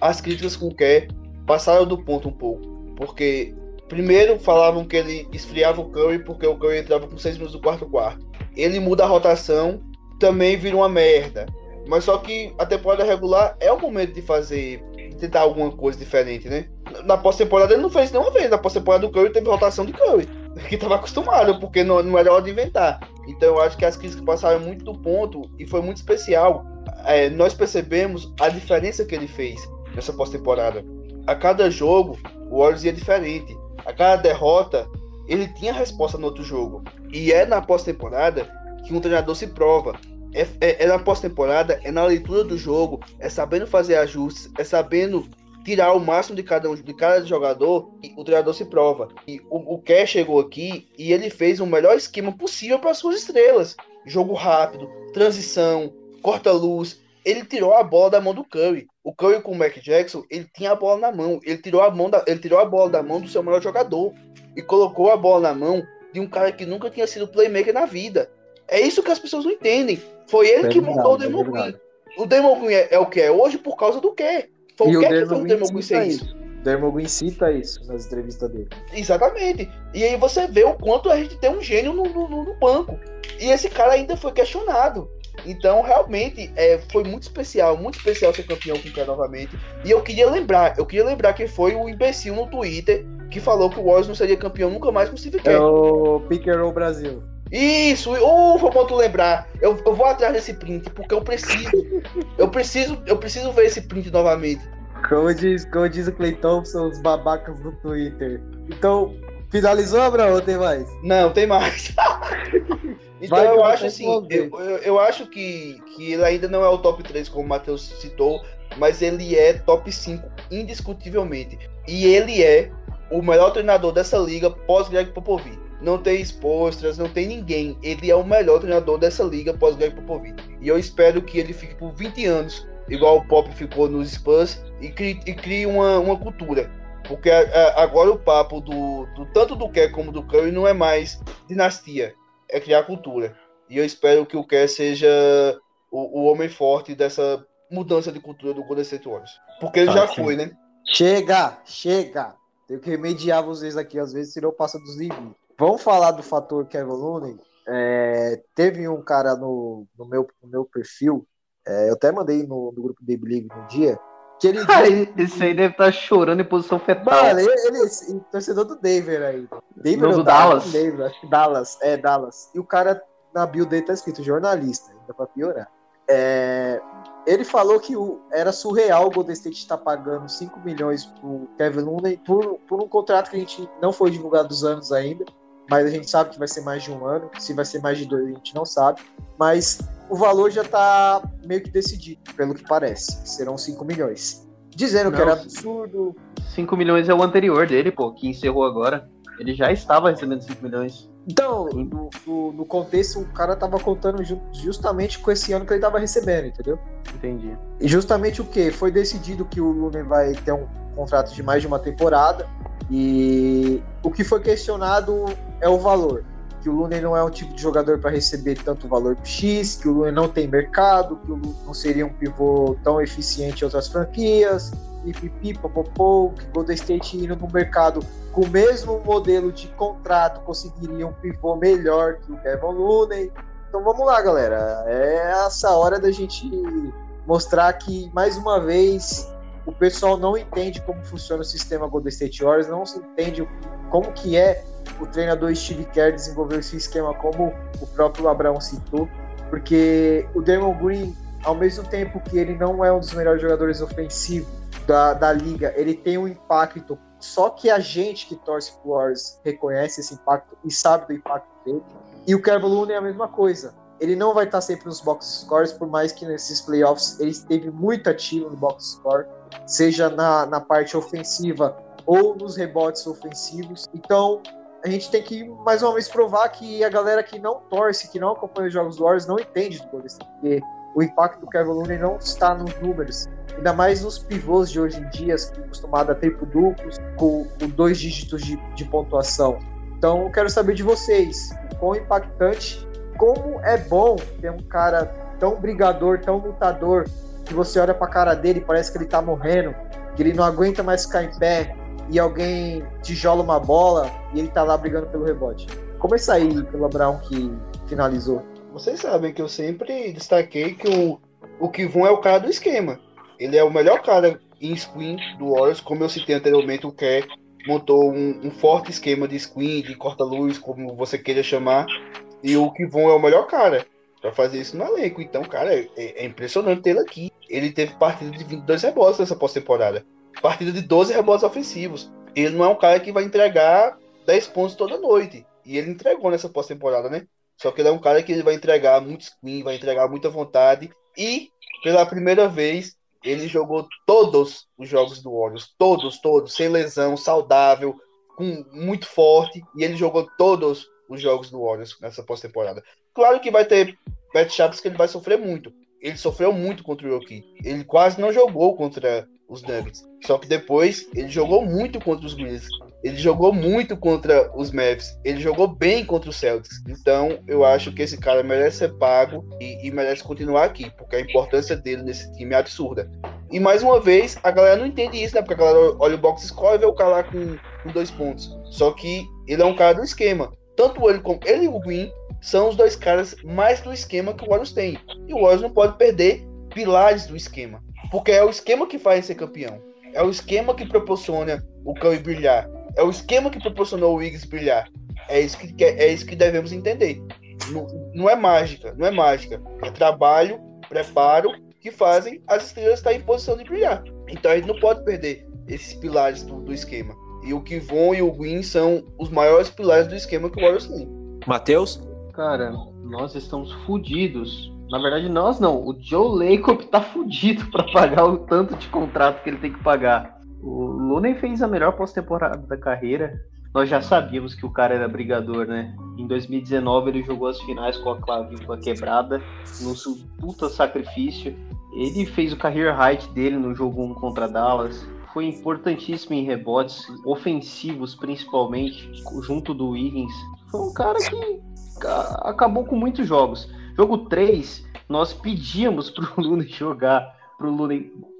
as críticas com o Kerr passaram do ponto um pouco. Porque primeiro falavam que ele esfriava o Curry porque o Curry entrava com 6 minutos do quarto quarto. Ele muda a rotação, também vira uma merda. Mas só que a temporada regular é o momento de fazer, de tentar alguma coisa diferente, né? Na pós-temporada ele não fez nenhuma vez. Na pós-temporada do Curry teve rotação de Curry. Que tava acostumado, porque não, não era hora de inventar. Então eu acho que as críticas passaram muito do ponto e foi muito especial. É, nós percebemos a diferença que ele fez nessa pós-temporada. A cada jogo, o Warriors ia diferente. A cada derrota, ele tinha resposta no outro jogo. E é na pós-temporada que um treinador se prova. É, é, é na pós-temporada, é na leitura do jogo, é sabendo fazer ajustes, é sabendo tirar o máximo de cada, um, de cada jogador e o treinador se prova. E o, o Kerr chegou aqui e ele fez o melhor esquema possível para suas estrelas. Jogo rápido, transição, corta-luz. Ele tirou a bola da mão do Curry. O Curry com o Mac Jackson, ele tinha a bola na mão. Ele tirou a, mão da, ele tirou a bola da mão do seu melhor jogador e colocou a bola na mão de um cara que nunca tinha sido playmaker na vida. É isso que as pessoas não entendem. Foi ele É que montou o é Demon Green. verdade. O Demon Green é, é o que é hoje por causa do quê? Foi E o o que que fez o Demon Green ser isso? isso. Dermot Green cita isso nas entrevistas dele. Exatamente. E aí você vê o quanto a gente tem um gênio no, no- no banco. E esse cara ainda foi questionado. Então, realmente, é, foi muito especial, muito especial ser campeão com o Kerr novamente. E eu queria lembrar, eu queria lembrar que foi o imbecil no Twitter que falou que o Warriors não seria campeão nunca mais com o Steve É Kerr. o Pick and Roll Brasil. Isso, uh, foi bom tu lembrar. Eu, eu vou atrás desse print, porque eu preciso. eu preciso, eu preciso ver esse print novamente. Como diz, como diz o Clay Thompson, os babacas do Twitter. Então, finalizou, Abraão, ou tem mais? Não, tem mais. então Vai eu acho assim, eu, eu, eu acho que, que ele ainda não é o top 3, como o Matheus citou, mas ele é top 5, indiscutivelmente. E ele é o melhor treinador dessa liga pós Greg Popovich. Não tem expostras, não tem ninguém. Ele é o melhor treinador dessa liga pós Greg Popovich. E eu espero que ele fique por 20 anos igual o Pop ficou nos Spurs, e crie, e crie uma, uma cultura. Porque a, a, agora o papo do, do tanto do Kerr como do Curry não é mais dinastia, é criar cultura. E eu espero que o Kerr seja o, o homem forte dessa mudança de cultura do Golden State Warriors. Porque ele Ah, já sim. foi, né? Chega, chega. Tenho que remediar vocês aqui, às vezes, senão passa dos limites. Vamos falar do fator Kevin Looney. É, teve um cara no, no, meu, no meu perfil, é, eu até mandei no, no grupo da League no dia, que ele Esse aí deve estar chorando em posição fetal. Mano, ele, ele torcedor do Denver aí. Denver do Dallas. Denver, acho que Dallas, é Dallas. E o cara na bio dele tá escrito jornalista, ainda pra piorar. É, ele falou que o, era surreal o Golden State estar pagando 5 milhões pro Kevin Looney por, por um contrato que a gente não foi divulgado dos anos ainda, mas a gente sabe que vai ser mais de um ano. Se vai ser mais de dois, a gente não sabe. Mas o valor já tá meio que decidido, pelo que parece. que Serão 5 milhões. Dizendo que Não, era absurdo, 5 milhões é o anterior dele, pô, que encerrou agora. Ele já estava recebendo 5 milhões. Então, no, no- no contexto, o cara tava contando ju- justamente com esse ano que ele tava recebendo, entendeu? Entendi. E justamente o que? Foi decidido que o Lunen vai ter um contrato de mais de uma temporada. E o que foi questionado é o valor. Que o Lunen não é um tipo de jogador para receber tanto valor X, que o Lunen não tem mercado, que o Lunen não seria um pivô tão eficiente em outras franquias, pipipi, popopô, que Golden State indo no mercado com o mesmo modelo de contrato conseguiria um pivô melhor que o Kevin Looney. Então vamos lá, galera. É essa hora da gente mostrar que, mais uma vez, o pessoal não entende como funciona o sistema Golden State Warriors, não se entende como que é o treinador Steve Kerr desenvolver esse esquema, como o próprio Abraão citou, porque o Draymond Green, ao mesmo tempo que ele não é um dos melhores jogadores ofensivos da, da liga, ele tem um impacto, só que a gente que torce pro Warriors reconhece esse impacto e sabe do impacto dele, e o Kevin Looney é a mesma coisa. Ele não vai estar sempre nos box scores, por mais que nesses playoffs ele teve muito ativo no box score, seja na, na parte ofensiva ou nos rebotes ofensivos. Então, a gente tem que mais uma vez provar que a galera que não torce, que não acompanha os jogos do Warriors, não entende do Golden State, porque o impacto do Kevin Looney não está nos números, ainda mais nos pivôs de hoje em dia, acostumados a triplo duplos, com, com dois dígitos de, de pontuação. Então, eu quero saber de vocês, quão impactante, como é bom ter um cara tão brigador, tão lutador, que você olha pra cara dele e parece que ele tá morrendo, que ele não aguenta mais ficar em pé, e alguém tijola uma bola e ele tá lá brigando pelo rebote. Começa aí pelo Abraão que finalizou. Vocês sabem que eu sempre destaquei que o, o Kivon é o cara do esquema. Ele é o melhor cara em screen do Warriors, como eu citei anteriormente, o Kerr montou um, um forte esquema de screen, de corta-luz, como você queira chamar, e o Kivon é o melhor cara para fazer isso no elenco. Então, cara, é, é impressionante tê-lo aqui. Ele teve partida de 22 rebotes nessa pós-temporada, partida de 12 rebotes ofensivos. Ele não é um cara que vai entregar 10 pontos toda noite, e ele entregou nessa pós-temporada, né? Só que ele é um cara que ele vai entregar muito screen, vai entregar muita vontade. E, pela primeira vez, ele jogou todos os jogos do Warriors. Todos, todos. Sem lesão, saudável, com, muito forte. E ele jogou todos os jogos do Warriors nessa pós-temporada. Claro que vai ter matchups que ele vai sofrer muito. Ele sofreu muito contra o Rocky. Ele quase não jogou contra os Nuggets. Só que depois ele jogou muito contra os Grizzlies. Ele jogou muito contra os Mavs. Ele jogou bem contra os Celtics. Então eu acho que esse cara merece ser pago e, e merece continuar aqui, porque a importância dele nesse time é absurda. E mais uma vez, a galera não entende isso, né? Porque a galera olha o box score e vê o cara lá com, com dois pontos. Só que ele é um cara do esquema. Tanto ele como ele e o Green são os dois caras mais do esquema que o Warriors tem. E o Warriors não pode perder pilares do esquema. Porque é o esquema que faz ser campeão. É o esquema que proporciona o Curry brilhar. É o esquema que proporcionou o Wiggs brilhar. É isso que, é isso que devemos entender. Não, não é mágica, não é mágica. É trabalho, preparo que fazem as estrelas estar em posição de brilhar. Então a gente não pode perder esses pilares do, do esquema. E o Kivon e o Green são os maiores pilares do esquema que o Warriors tem. Matheus? Cara, nós estamos fudidos. Na verdade, nós não. O Joe Lacob tá fudido pra pagar o tanto de contrato que ele tem que pagar. O Looney fez a melhor pós-temporada da carreira. Nós já sabíamos que o cara era brigador, né? Em 2019 ele jogou as finais com a clavícula quebrada, no seu puta sacrifício. ele fez o career height dele no jogo 1 contra Dallas. Foi importantíssimo em rebotes, ofensivos principalmente, junto do Wiggins. Foi um cara que acabou com muitos jogos. Jogo 3, nós pedíamos pro Luna jogar, pro Luna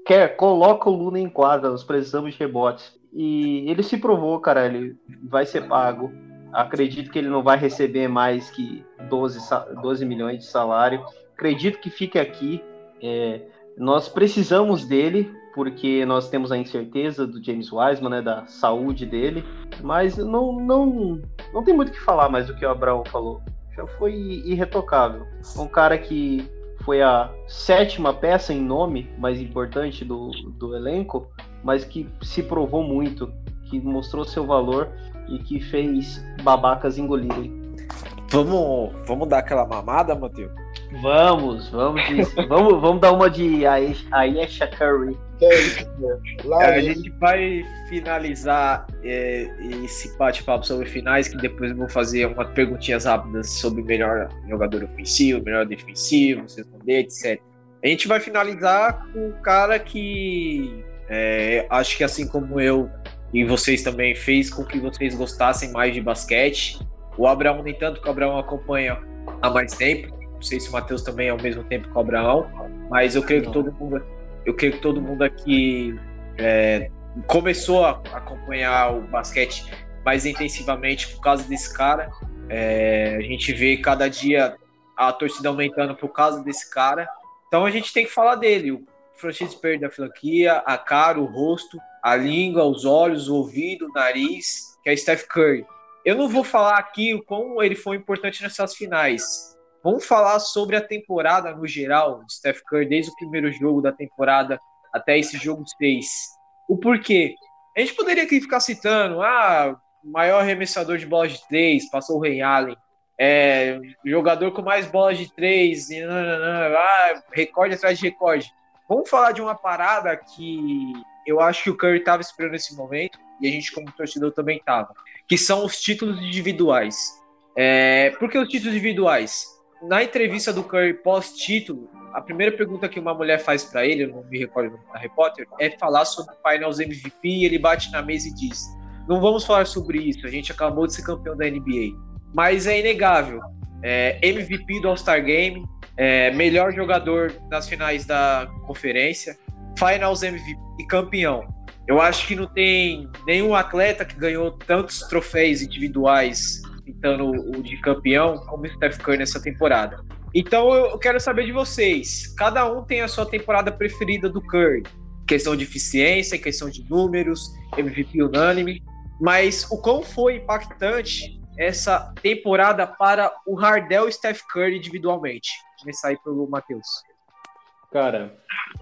quer, coloca o Luna em quadra, nós precisamos de rebotes. E ele se provou, cara, ele vai ser pago. Acredito que ele não vai receber mais que 12, 12 milhões de salário. Acredito que fique aqui. É, nós precisamos dele, porque nós temos a incerteza do James Wiseman, né, da saúde dele. Mas não, não, não tem muito o que falar mais do que o Abraão falou. Já foi irretocável. Um cara que foi a sétima peça em nome mais importante do, do elenco, mas que se provou muito, que mostrou seu valor e que fez babacas engolirem. Vamos, vamos dar aquela mamada, Matheus? Vamos, vamos, vamos, vamos dar uma de Ayesha Curry. É, a gente vai finalizar é, esse bate-papo sobre finais, que depois eu vou fazer umas perguntinhas rápidas sobre melhor jogador ofensivo, melhor defensivo, responder, etc. A gente vai finalizar com o cara que é, acho que assim como eu e vocês também fez com que vocês gostassem mais de basquete. O Abraão, nem tanto que o Abraão acompanha há mais tempo. Não sei se o Matheus também é ao mesmo tempo que o Abraão, mas eu creio que todo mundo, eu creio que todo mundo aqui é, começou a acompanhar o basquete mais intensivamente por causa desse cara. É, a gente vê cada dia a torcida aumentando por causa desse cara. Então a gente tem que falar dele. O franchise player da franquia, a cara, o rosto, a língua, os olhos, o ouvido, o nariz, que é Steph Curry. Eu não vou falar aqui o como ele foi importante nessas finais. Vamos falar sobre a temporada no geral, de Steph Curry, desde o primeiro jogo da temporada até esse jogo 6. O porquê? A gente poderia aqui ficar citando, ah, maior arremessador de bolas de três, passou o Ray Allen, é, jogador com mais bolas de três, ah, recorde atrás de recorde. Vamos falar de uma parada que eu acho que o Curry estava esperando esse momento e a gente, como torcedor, também estava, que são os títulos individuais. É, por que os títulos individuais? Na entrevista do Curry pós-título, a primeira pergunta que uma mulher faz para ele, eu não me recordo da repórter, é falar sobre o Finals MVP e ele bate na mesa e diz: Não vamos falar sobre isso, a gente acabou de ser campeão da NBA. Mas é inegável. É, MVP do All-Star Game, é, melhor jogador nas finais da conferência, Finals MVP e campeão. Eu acho que não tem nenhum atleta que ganhou tantos troféus individuais tentando o de campeão como o Steph Curry nessa temporada. Então eu quero saber de vocês. Cada um tem a sua temporada preferida do Curry. Questão de eficiência, questão de números, MVP unânime. Mas o quão foi impactante essa temporada para o Hardell e Steph Curry individualmente? começar aí pelo Matheus. Cara,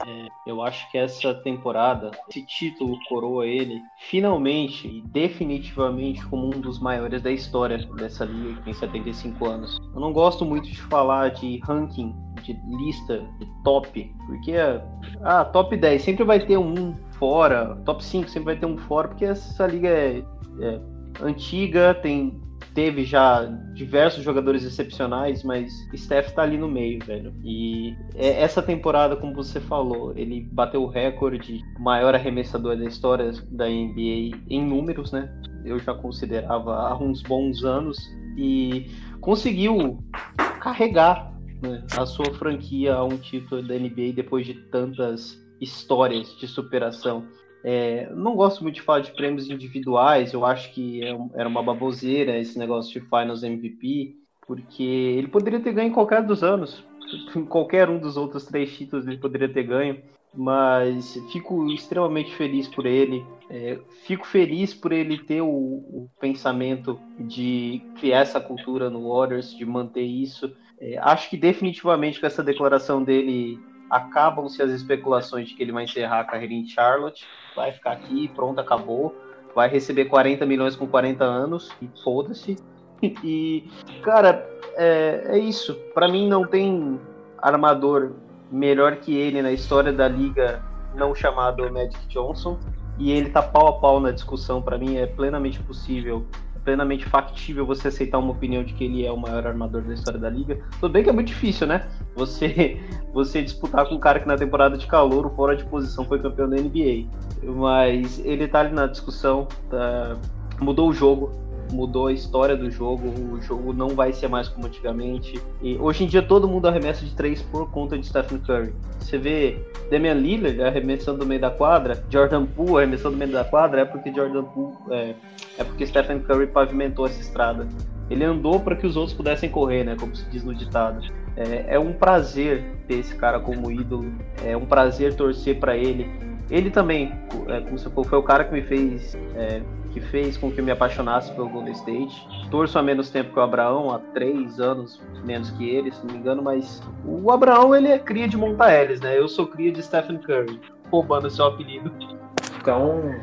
é, eu acho que essa temporada, esse título coroa ele finalmente e definitivamente como um dos maiores da história dessa liga, que tem 75 anos. Eu não gosto muito de falar de ranking, de lista, de top, porque ah, top 10 sempre vai ter um fora, top 5 sempre vai ter um fora, porque essa liga é, é antiga, tem teve já diversos jogadores excepcionais, mas Steph tá ali no meio, velho. E é, essa temporada, como você falou, ele bateu o recorde maior arremessador da história da NBA em números, né? Eu já considerava há uns bons anos e conseguiu carregar né, a sua franquia a um título da NBA depois de tantas histórias de superação. É, não gosto muito de falar de prêmios individuais, eu acho que é era uma baboseira esse negócio de Finals MVP, porque ele poderia ter ganho em qualquer dos anos, em qualquer um dos outros três títulos ele poderia ter ganho, mas fico extremamente feliz por ele, é, fico feliz por ele ter o, o, pensamento de criar essa cultura no Warriors, de manter isso. É, acho que definitivamente com essa declaração dele acabam-se as especulações de que ele vai encerrar a carreira em Charlotte, vai ficar aqui, pronto, acabou, vai receber 40 milhões com 40 anos, e foda-se. E, cara, é, é isso. Para mim não tem armador melhor que ele na história da liga não chamado Magic Johnson, e ele tá pau a pau na discussão, para mim é plenamente possível plenamente factível você aceitar uma opinião de que ele é o maior armador da história da liga. Tudo bem que é muito difícil, né? Você, você disputar com um cara que na temporada de calor, fora de posição, foi campeão da NBA. Mas ele tá ali na discussão, tá... mudou o jogo, mudou a história do jogo, o jogo não vai ser mais como antigamente. E hoje em dia todo mundo arremessa de três por conta de Stephen Curry. Você vê Damian Lillard arremessando do meio da quadra, Jordan Poole arremessando do meio da quadra, é porque Jordan Poole é, é porque Stephen Curry pavimentou essa estrada. Ele andou para que os outros pudessem correr, né, como se diz no ditado. É, é um prazer ter esse cara como ídolo, é um prazer torcer para ele. Ele também, é, como você falou, foi o cara que me fez é, que fez com que eu me apaixonasse pelo Golden State. Torço há menos tempo que o Abraão, há três anos menos que ele, se não me engano, mas o Abraão ele é cria de Montaeres, né? Eu sou cria de Stephen Curry, roubando seu apelido. Então,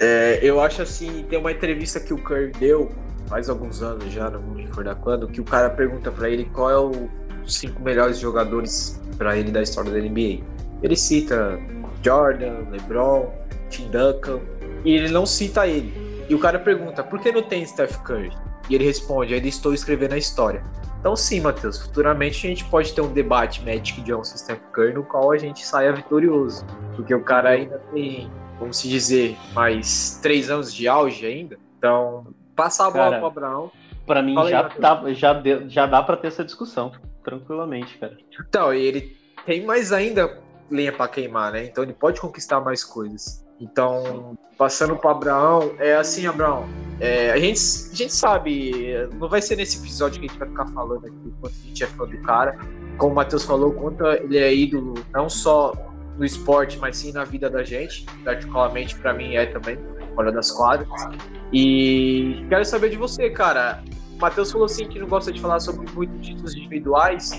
é, eu acho assim, tem uma entrevista que o Curry deu faz alguns anos já, não me recordar quando, que o cara pergunta para ele qual é o, os cinco melhores jogadores para ele da história da NBA. Ele cita Jordan, LeBron, Tim Duncan, e ele não cita ele. E o cara pergunta, por que não tem Steph Curry? E ele responde, ainda estou escrevendo a história. Então sim, Matheus, futuramente a gente pode ter um debate Magic Johnson e Steph Curry no qual a gente saia vitorioso. Porque o cara ainda tem, vamos se dizer, mais três anos de auge ainda. Então, passar a bola cara, pro Abraão. Pra mim já, tá, já, deu, já dá pra ter essa discussão, tranquilamente, cara. Então, e ele tem mais ainda lenha para queimar, né? Então ele pode conquistar mais coisas. Então, passando para Abraão, é assim, Abraão. É, a, gente, a gente sabe, não vai ser nesse episódio que a gente vai ficar falando aqui quanto a gente é fã do cara. Como o Matheus falou, quanto ele é ídolo, não só no esporte, mas sim na vida da gente. Particularmente para mim é também, fora das quadras. E quero saber de você, cara. O Matheus falou assim que não gosta de falar sobre muitos títulos individuais.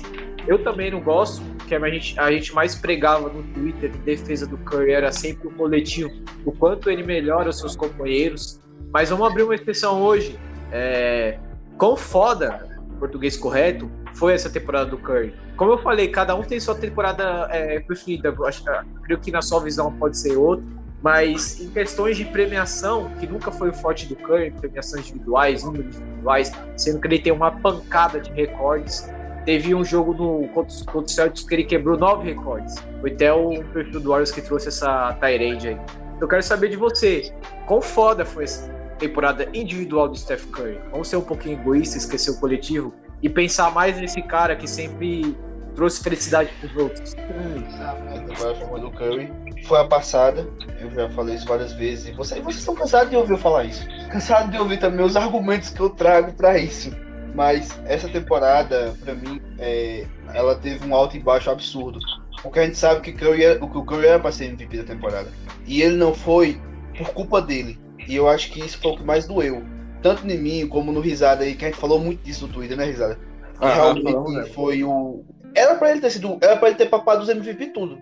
Eu também não gosto, que a gente, a gente mais pregava no Twitter em defesa do Curry era sempre o coletivo, o quanto ele melhora os seus companheiros. Mas vamos abrir uma exceção hoje. É, quão foda, português correto, foi essa temporada do Curry. Como eu falei, cada um tem sua temporada é, preferida. Acho, creio que na sua visão pode ser outra. Mas em questões de premiação, que nunca foi o forte do Curry, premiações individuais, números individuais, sendo que ele tem uma pancada de recordes, Teve um jogo no, contra, contra o Celtics que ele quebrou nove recordes. Foi até o perfil do Warriors que trouxe essa Tyrande aí. Eu quero saber de você, quão foda foi essa temporada individual do Steph Curry? Vamos ser um pouquinho egoísta, esquecer o coletivo e pensar mais nesse cara que sempre trouxe felicidade para os outros. A do Curry foi a passada, eu já falei isso várias vezes, e vocês, vocês estão cansados de ouvir eu falar isso. Cansados de ouvir também os argumentos que eu trago para isso. Mas essa temporada, para mim, é, ela teve um alto e baixo absurdo. Porque a gente sabe que, Curry era, o que o Curry era para ser MVP da temporada. E ele não foi por culpa dele. E eu acho que isso foi o que mais doeu. Tanto em mim como no Risada aí, que a gente falou muito disso no Twitter, né, Risada? Ah, realmente não, né? foi o. Era pra ele ter sido. Era pra ele ter papado os MVP tudo.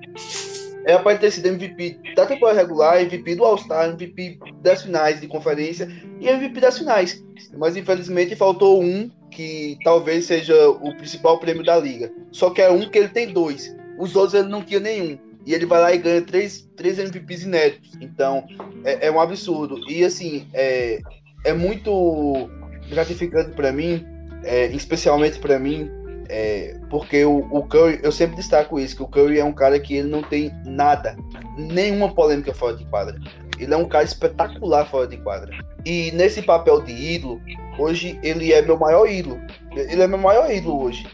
Era pra ele ter sido MVP da temporada regular, MVP do All-Star, MVP das finais de conferência e MVP das finais. Mas infelizmente faltou um que talvez seja o principal prêmio da liga. Só que é um que ele tem dois. Os outros ele não tinha nenhum. E ele vai lá e ganha três, três MVPs inéditos. Então, é, é um absurdo. E assim, é, é muito gratificante para mim, é, especialmente para mim, é, porque o, o, Curry, eu sempre destaco isso, que o Curry é um cara que ele não tem nada, nenhuma polêmica fora de quadra. Ele é um cara espetacular fora de quadra. E nesse papel de ídolo, hoje ele é meu maior ídolo. Ele é meu maior ídolo hoje.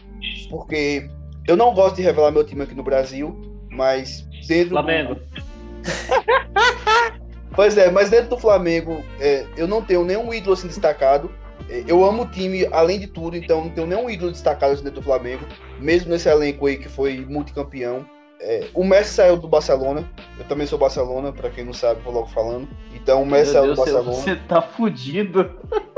Porque eu não gosto de revelar meu time aqui no Brasil, mas dentro. Flamengo. Do... pois é, mas dentro do Flamengo, é, eu não tenho nenhum ídolo assim destacado. Eu amo o time além de tudo, então não tenho nenhum ídolo destacado dentro do Flamengo, mesmo nesse elenco aí que foi multicampeão. É, o Messi saiu do Barcelona. Eu também sou Barcelona, para quem não sabe, vou logo falando. Então o Messi saiu do Barcelona. Você tá fudido.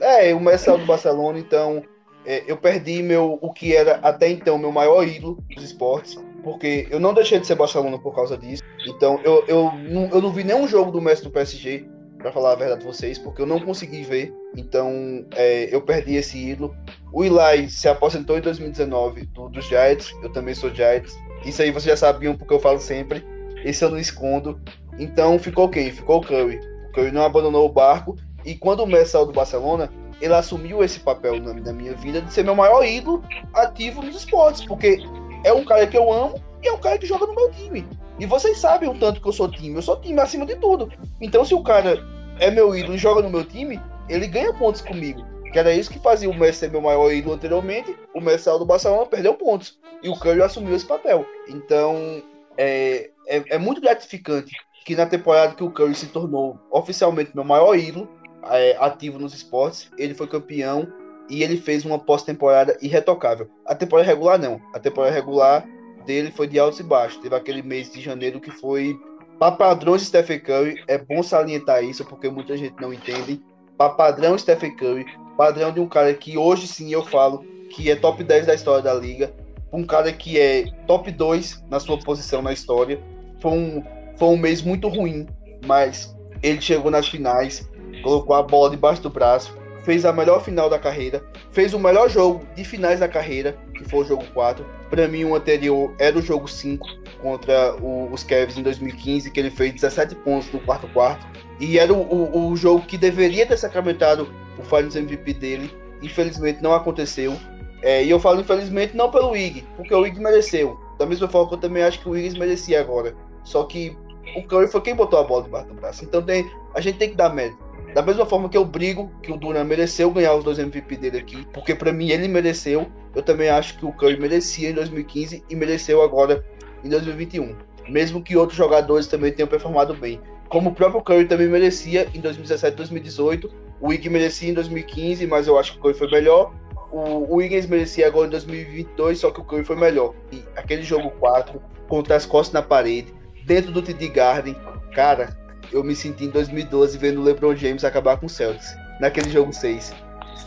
É, o Messi saiu do Barcelona, então é, eu perdi meu o que era até então meu maior ídolo dos esportes, porque eu não deixei de ser Barcelona por causa disso. Então eu, eu, não, eu não vi nenhum jogo do Messi no PSG, para falar a verdade vocês, porque eu não consegui ver. Então é, eu perdi esse ídolo. O Eli se aposentou em 2019 do, dos Giants, eu também sou Giants. Isso aí vocês já sabiam porque eu falo sempre. Esse eu não escondo. Então ficou quem? Ficou o Curry. O Curry não abandonou o barco. E quando o Messi saiu do Barcelona, ele assumiu esse papel na, na minha vida de ser meu maior ídolo ativo nos esportes, porque é um cara que eu amo e é um cara que joga no meu time. E vocês sabem o tanto que eu sou time. Eu sou time acima de tudo. Então, se o cara é meu ídolo joga no meu time, ele ganha pontos comigo. Que era isso que fazia o Messi ser meu maior ídolo anteriormente. O Messi do Barcelona, perdeu pontos. E o Curry assumiu esse papel. Então, é, é, é, muito gratificante que na temporada que o Curry se tornou oficialmente meu maior ídolo, é, ativo nos esportes, ele foi campeão e ele fez uma pós-temporada irretocável. A temporada regular não. A temporada regular dele foi de altos e baixos. Teve aquele mês de janeiro que foi para de Stephen Curry, é bom salientar isso porque muita gente não entende. Para padrão Stephen Curry, padrão de um cara que hoje sim eu falo que é top 10 da história da liga, um cara que é top 2 na sua posição na história. Foi um, foi um mês muito ruim, mas ele chegou nas finais, colocou a bola debaixo do braço, fez a melhor final da carreira, fez o melhor jogo de finais da carreira, que foi o jogo 4. Para mim, o anterior era o jogo 5 contra o, os Cavs em 2015, que ele fez 17 pontos no quarto quarto. E era o, o, o jogo que deveria ter sacramentado o Finals MVP dele. Infelizmente não aconteceu. É, e eu falo infelizmente não pelo Ig, porque o Ig mereceu. Da mesma forma que eu também acho que o Ig merecia agora. Só que o Curry foi quem botou a bola debaixo do braço. Então tem, a gente tem que dar mérito. Da mesma forma que eu brigo que o Duran mereceu ganhar os dois MVP dele aqui, porque para mim ele mereceu, eu também acho que o Curry merecia em 2015 e mereceu agora em 2021. Mesmo que outros jogadores também tenham performado bem. Como o próprio Curry também merecia em 2017 2018. O Wiggins merecia em 2015, mas eu acho que o Curry foi melhor. O, Wiggins merecia agora em 2022, só que o Curry foi melhor. E aquele jogo 4, contra as costas na parede, dentro do TD Garden, cara, eu me senti em 2012 vendo o LeBron James acabar com o Celtics, naquele jogo 6.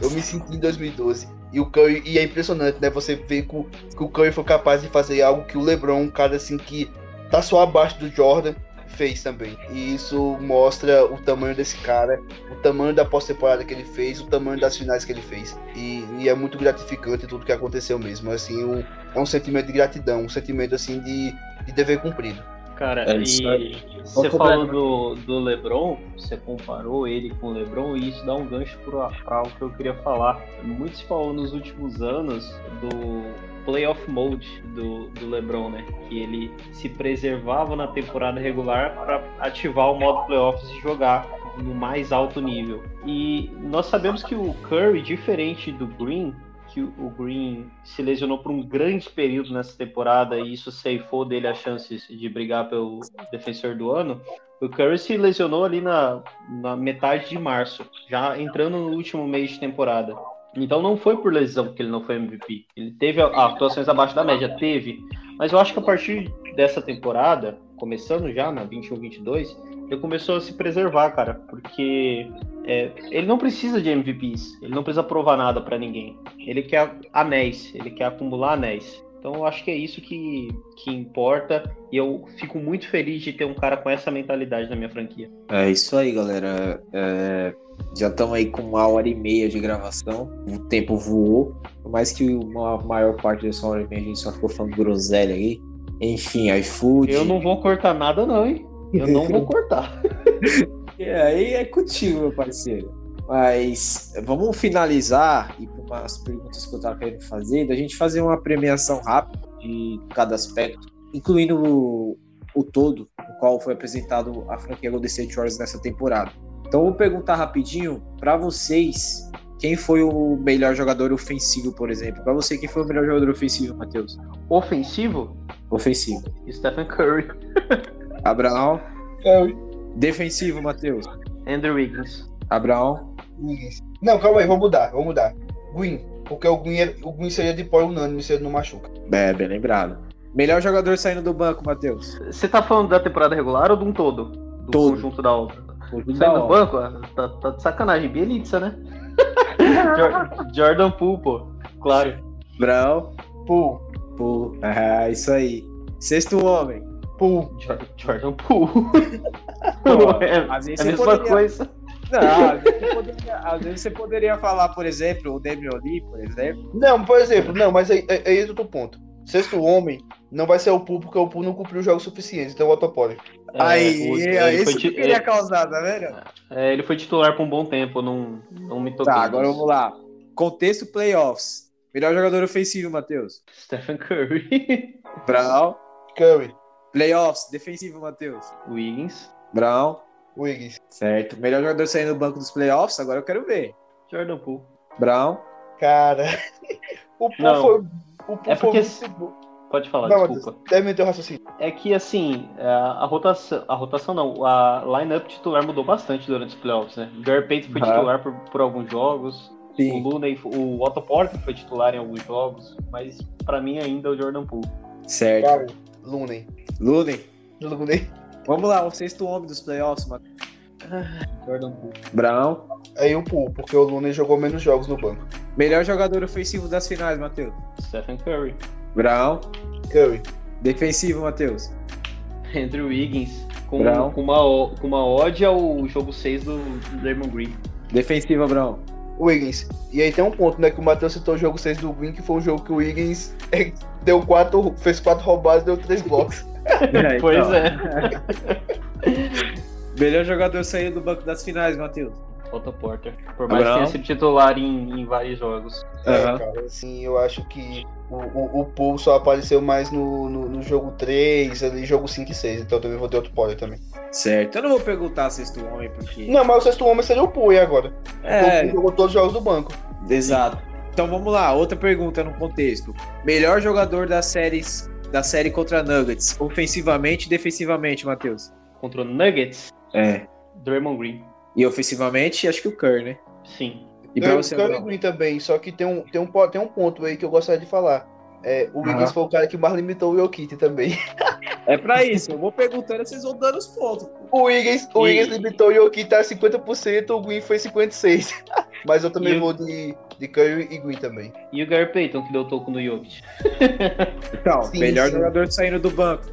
Eu me senti em 2012. E o Curry, e é impressionante, né? Você vê que o, que o Curry foi capaz de fazer algo que o LeBron, um cara assim que tá só abaixo do Jordan, fez também. E isso mostra o tamanho desse cara, o tamanho da pós-temporada que ele fez, o tamanho das finais que ele fez. E, e é muito gratificante tudo que aconteceu mesmo. Assim, um, é um sentimento de gratidão, um sentimento assim de, de dever cumprido. Cara, é e você falou do, do LeBron, você comparou ele com o LeBron, e isso dá um gancho para o que eu queria falar. Muito se falou nos últimos anos do playoff mode do, do LeBron, né? Que ele se preservava na temporada regular para ativar o modo playoffs e jogar no mais alto nível. E nós sabemos que o Curry, diferente do Green, que o Green se lesionou por um grande período nessa temporada e isso ceifou dele as chances de brigar pelo defensor do ano. O Curry se lesionou ali na, na metade de março, já entrando no último mês de temporada. Então não foi por lesão que ele não foi MVP. Ele teve atuações abaixo da média, teve. Mas eu acho que a partir dessa temporada, começando já na 21-22, ele começou a se preservar, cara, porque é, ele não precisa de MVPs, ele não precisa provar nada para ninguém. Ele quer anéis, ele quer acumular anéis. Então eu acho que é isso que, que importa e eu fico muito feliz de ter um cara com essa mentalidade na minha franquia. É isso aí, galera. É, já estamos aí com uma hora e meia de gravação. O tempo voou. Por mais que uma maior parte dessa hora e meia a gente só ficou falando groselha aí. Enfim, iFood. Eu não vou cortar nada, não, hein? Eu não vou cortar. é, aí é contigo, meu parceiro. Mas vamos finalizar e para umas perguntas que eu estava querendo fazer, da gente fazer uma premiação rápida de cada aspecto, incluindo o, o todo, no qual foi apresentado a franquia Golden State Warriors nessa temporada. Então vou perguntar rapidinho para vocês quem foi o melhor jogador ofensivo, por exemplo. Para você, quem foi o melhor jogador ofensivo, Matheus? Ofensivo? Ofensivo. Stephen Curry. Abraão. Curry. Defensivo, Matheus. Andrew Wiggins. Abraão. Wiggins. Não, calma aí, vou mudar, vou mudar. Green, porque o Green, o Green seria de pó unânime se ele não machuca. É, bem lembrado. Melhor jogador saindo do banco, Matheus. Você tá falando da temporada regular ou de um todo? Do todo. conjunto da outra? Saindo do banco? Ah, tá, tá de sacanagem. Bielitsa, né? Jordan Poole, pô. Claro. Brown. Poole. Poole. Ah, isso aí. Sexto homem. Poole. Jordan Poole. é, às vezes é a mesma poderia... coisa. Não, às vezes, poderia, às vezes, você poderia falar, por exemplo, o Damian Lee, por exemplo. Não, por exemplo, não, mas é, é, é esse outro ponto. Sexto homem não vai ser o Poole, porque o Poole não cumpriu os jogos suficientes, então o Otopoli. É, aí, o- aí, ele, foi, isso que queria é, causar, tá vendo? é, ele foi titular por um bom tempo, não, não me toquei. Tá, agora vamos lá. Contexto playoffs. Melhor jogador ofensivo, Matheus. Stephen Curry, Brown. Curry, Playoffs, defensivo, Matheus. Wiggins, Brown. Wiggins. Certo. Melhor jogador saindo do banco dos playoffs, agora eu quero ver. Jordan Poole. Brown. Cara, o Poole Não. foi. O Poole É porque- foi muito. Pode falar, Não, desculpa. Matheus, termina teu raciocínio. É que assim, a rotação, a rotação não, a lineup titular mudou bastante durante os playoffs, né? Gary Payton foi titular por, por alguns jogos, o Sim. Looney, o Otto Porter foi titular em alguns jogos, mas pra mim ainda é o Jordan Poole. Certo. Cara, Looney. Looney. Looney. Vamos lá, o sexto homem dos playoffs, Matheus. Jordan Poole. Brown. Aí o Poole, porque o Looney jogou menos jogos no banco. Melhor jogador ofensivo das finais, Matheus. Stephen Curry. Brown. Curry. Defensivo, Matheus. Andrew Wiggins. Com, Brown. com, uma, o- com uma ode ao jogo 6 do Draymond Green. Defensiva, Brown. Wiggins. E aí tem um ponto, né? Que o Matheus citou o jogo 6 do Green, que foi um jogo que o Wiggins eh, deu quatro, fez quatro roubadas e deu três blocos. É, Pois então. é. Melhor jogador saindo do banco das finais, Matheus. Otto Porter. Por mais que tenha sido titular em, em vários jogos. É, Aham. cara, assim, eu acho que o, o, o Poole só apareceu mais no, no, no jogo 3, ali, jogo 5 e 6, então eu também vou ter outro pódio também. Certo. Eu não vou perguntar sexto homem, porque. Não, mas o sexto homem seria o Poole agora. O É, Poole jogou todos os jogos do banco. exato. Então vamos lá, outra pergunta no contexto. Melhor jogador das séries da série contra Nuggets, ofensivamente e defensivamente, Matheus. Contra o Nuggets, É. Draymond Green. E ofensivamente, acho que o Kerr, né? Sim. E pra Curry- você, Curry Bruno? Green também, só que tem um, tem, um, tem um ponto aí que eu gostaria de falar. É, o Wiggins foi o cara que mais limitou o Jokic também. É pra isso. Eu vou perguntando, vocês vão dando os pontos. O Wiggins, o Wiggins limitou o Jokic a 50%, o Green foi 56%. Mas eu também E o- vou de, de Curry e Green também. E o Gary Payton, que deu toco no Jokic. Então, Sim, melhor sim. jogador saindo do banco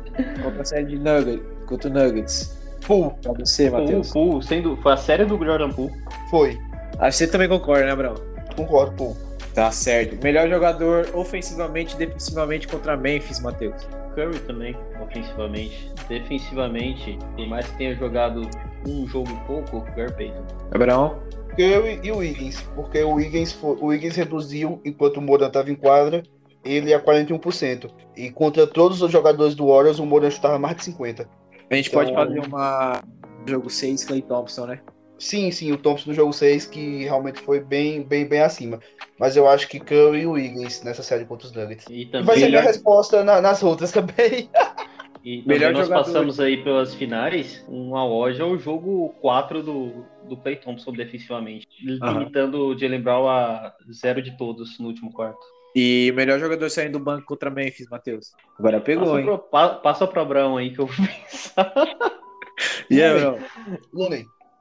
contra a série de Nuggets, contra o Nuggets. Poole, Pra você, O Matheus. Poole, sendo, foi a série do Jordan Poole. foi. Acho que você também concorda, né, Brão? Concordo, Poole. Tá certo. Melhor jogador ofensivamente e defensivamente contra Memphis, Matheus. Curry também, ofensivamente. Defensivamente, por mais que tenha jogado um jogo e pouco, Gary Payton. Brão. Curry e o Wiggins, porque o Wiggins, foi- o Wiggins reduziu enquanto o Moran estava em quadra, ele a 41%. E contra todos os jogadores do Warriors, o Moran chutava mais de 50%. A gente Então- pode fazer uma jogo 6, Clay Thompson, né? Sim, sim, o Thompson no jogo 6, que realmente foi bem, bem, bem acima. Mas eu acho que Curry e o Wiggins nessa série contra os Nuggets. E também, vai ser minha resposta na- nas outras também. e também melhor nós jogador. passamos aí pelas finais, uma hoje é o jogo 4 do, do Clay Thompson defensivamente. Limitando o Jalen Brown a zero de todos no último quarto. E o melhor jogador saindo do banco contra Memphis, Matheus. Agora pegou, Passa hein? pro, pa- passa pro Abraão aí que eu vou pensar. E aí, Brão?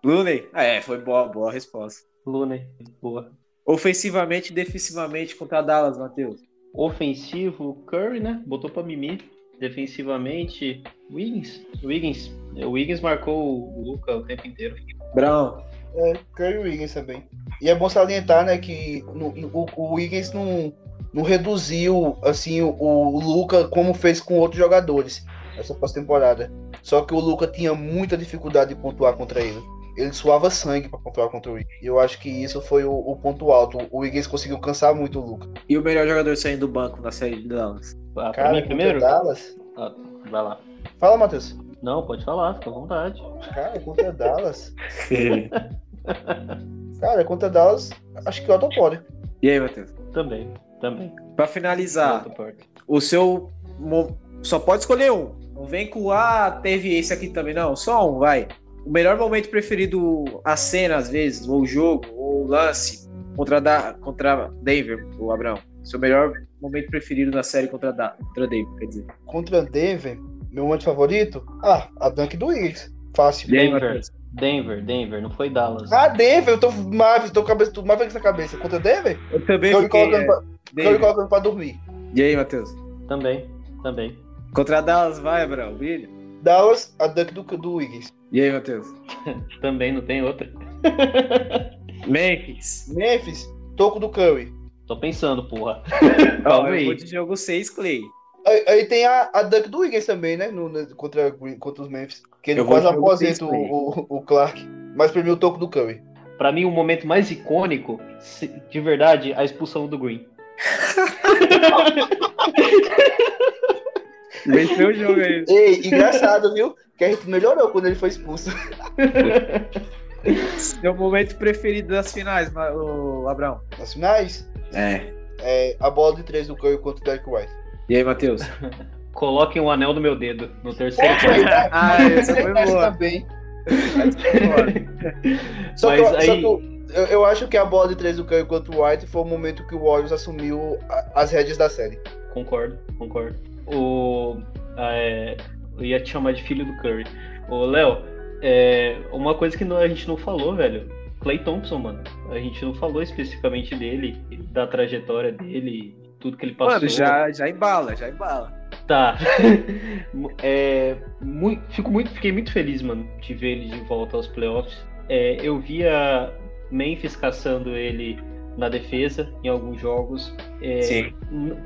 Looney. Looney? Ah, é, foi boa, boa resposta. Lune, boa. Ofensivamente e defensivamente contra Dallas, Matheus. Ofensivo, Curry, né? Botou pra mimir. Defensivamente, Wiggins. Wiggins. O Wiggins marcou o Luca o tempo inteiro. Brão. É, Curry e Wiggins também. E é bom salientar, né, que no- no- o, o Wiggins não, não reduziu, assim, o, o Luca como fez com outros jogadores essa pós-temporada. Só que o Luca tinha muita dificuldade de pontuar contra ele. Ele suava sangue para pontuar contra o Wiggins. E eu acho que isso foi o, o ponto alto. O Wiggins conseguiu cansar muito o Luca. E o melhor jogador saindo do banco na série de Dallas? Ah, pra Cara, mim primeiro? Dallas. Ah, vai lá. Fala, Matheus. Não, pode falar, fica à vontade. Cara, contra Dallas. Cara, contra Dallas, acho que o Otto pode. e aí, Matheus? Também, também. Pra finalizar, o seu. Só pode escolher um. Não vem com, ah, teve esse aqui também, não. Só um, vai. O melhor momento preferido, a cena, às vezes, ou o jogo, ou o lance, contra, da, contra Denver, o Abraão. Seu melhor momento preferido na série contra, da, contra Denver, quer dizer. Contra Denver, meu momento favorito? Ah, a dunk do Wiggins. Fácil. Denver. Denver, Denver, não foi Dallas. Ah, Denver, eu tô Mavis, tô com a cabeça, tô Mavericks na cabeça. Contra Denver? Eu também Tô me fiquei. colocando, É, pra, tô me colocando pra dormir. E aí, Matheus? Também, também. Contra Dallas, vai, Abraão, brilha. Dallas, a dunk do, do Wiggins. E aí, Matheus? Também não tem outra. Memphis. Memphis, toco do Curry. Tô pensando, porra. Calma eu aí. vou de jogo 6, Clay. Aí, aí tem a, a Duck do Wiggins também, né? No, no- contra, contra os Memphis. Que ele Eu quase aposenta o, o, o Clark. Mas pra mim o toco do Curry. Pra mim, o momento mais icônico, se- de verdade, a expulsão do Green. Venceu o jogo aí. Ei, engraçado, viu? Que a gente melhorou quando ele foi expulso. Seu momento preferido das finais, o Abraão. Nas finais, É. é, a bola de três do Curry contra o Derek White. E aí, Matheus? Coloquem um anel no meu dedo, no terceiro quarto. Ah, essa foi boa. também. Só Mas que, eu, só aí- que eu, eu- eu acho que a bola de três do Curry contra o White foi o momento que o Warriors assumiu a- as rédeas da série. Concordo, concordo. O, é, eu ia te chamar de filho do Curry. Ô, Léo, é, uma coisa que não- a gente não falou, velho. Clay Thompson, mano. A gente não falou especificamente dele, da trajetória dele, tudo que ele passou. Mano, já, já embala, já embala. Tá. É, mui- fico muito, fiquei muito feliz, mano, de ver ele de volta aos playoffs. É, eu via Memphis caçando ele na defesa em alguns jogos. É,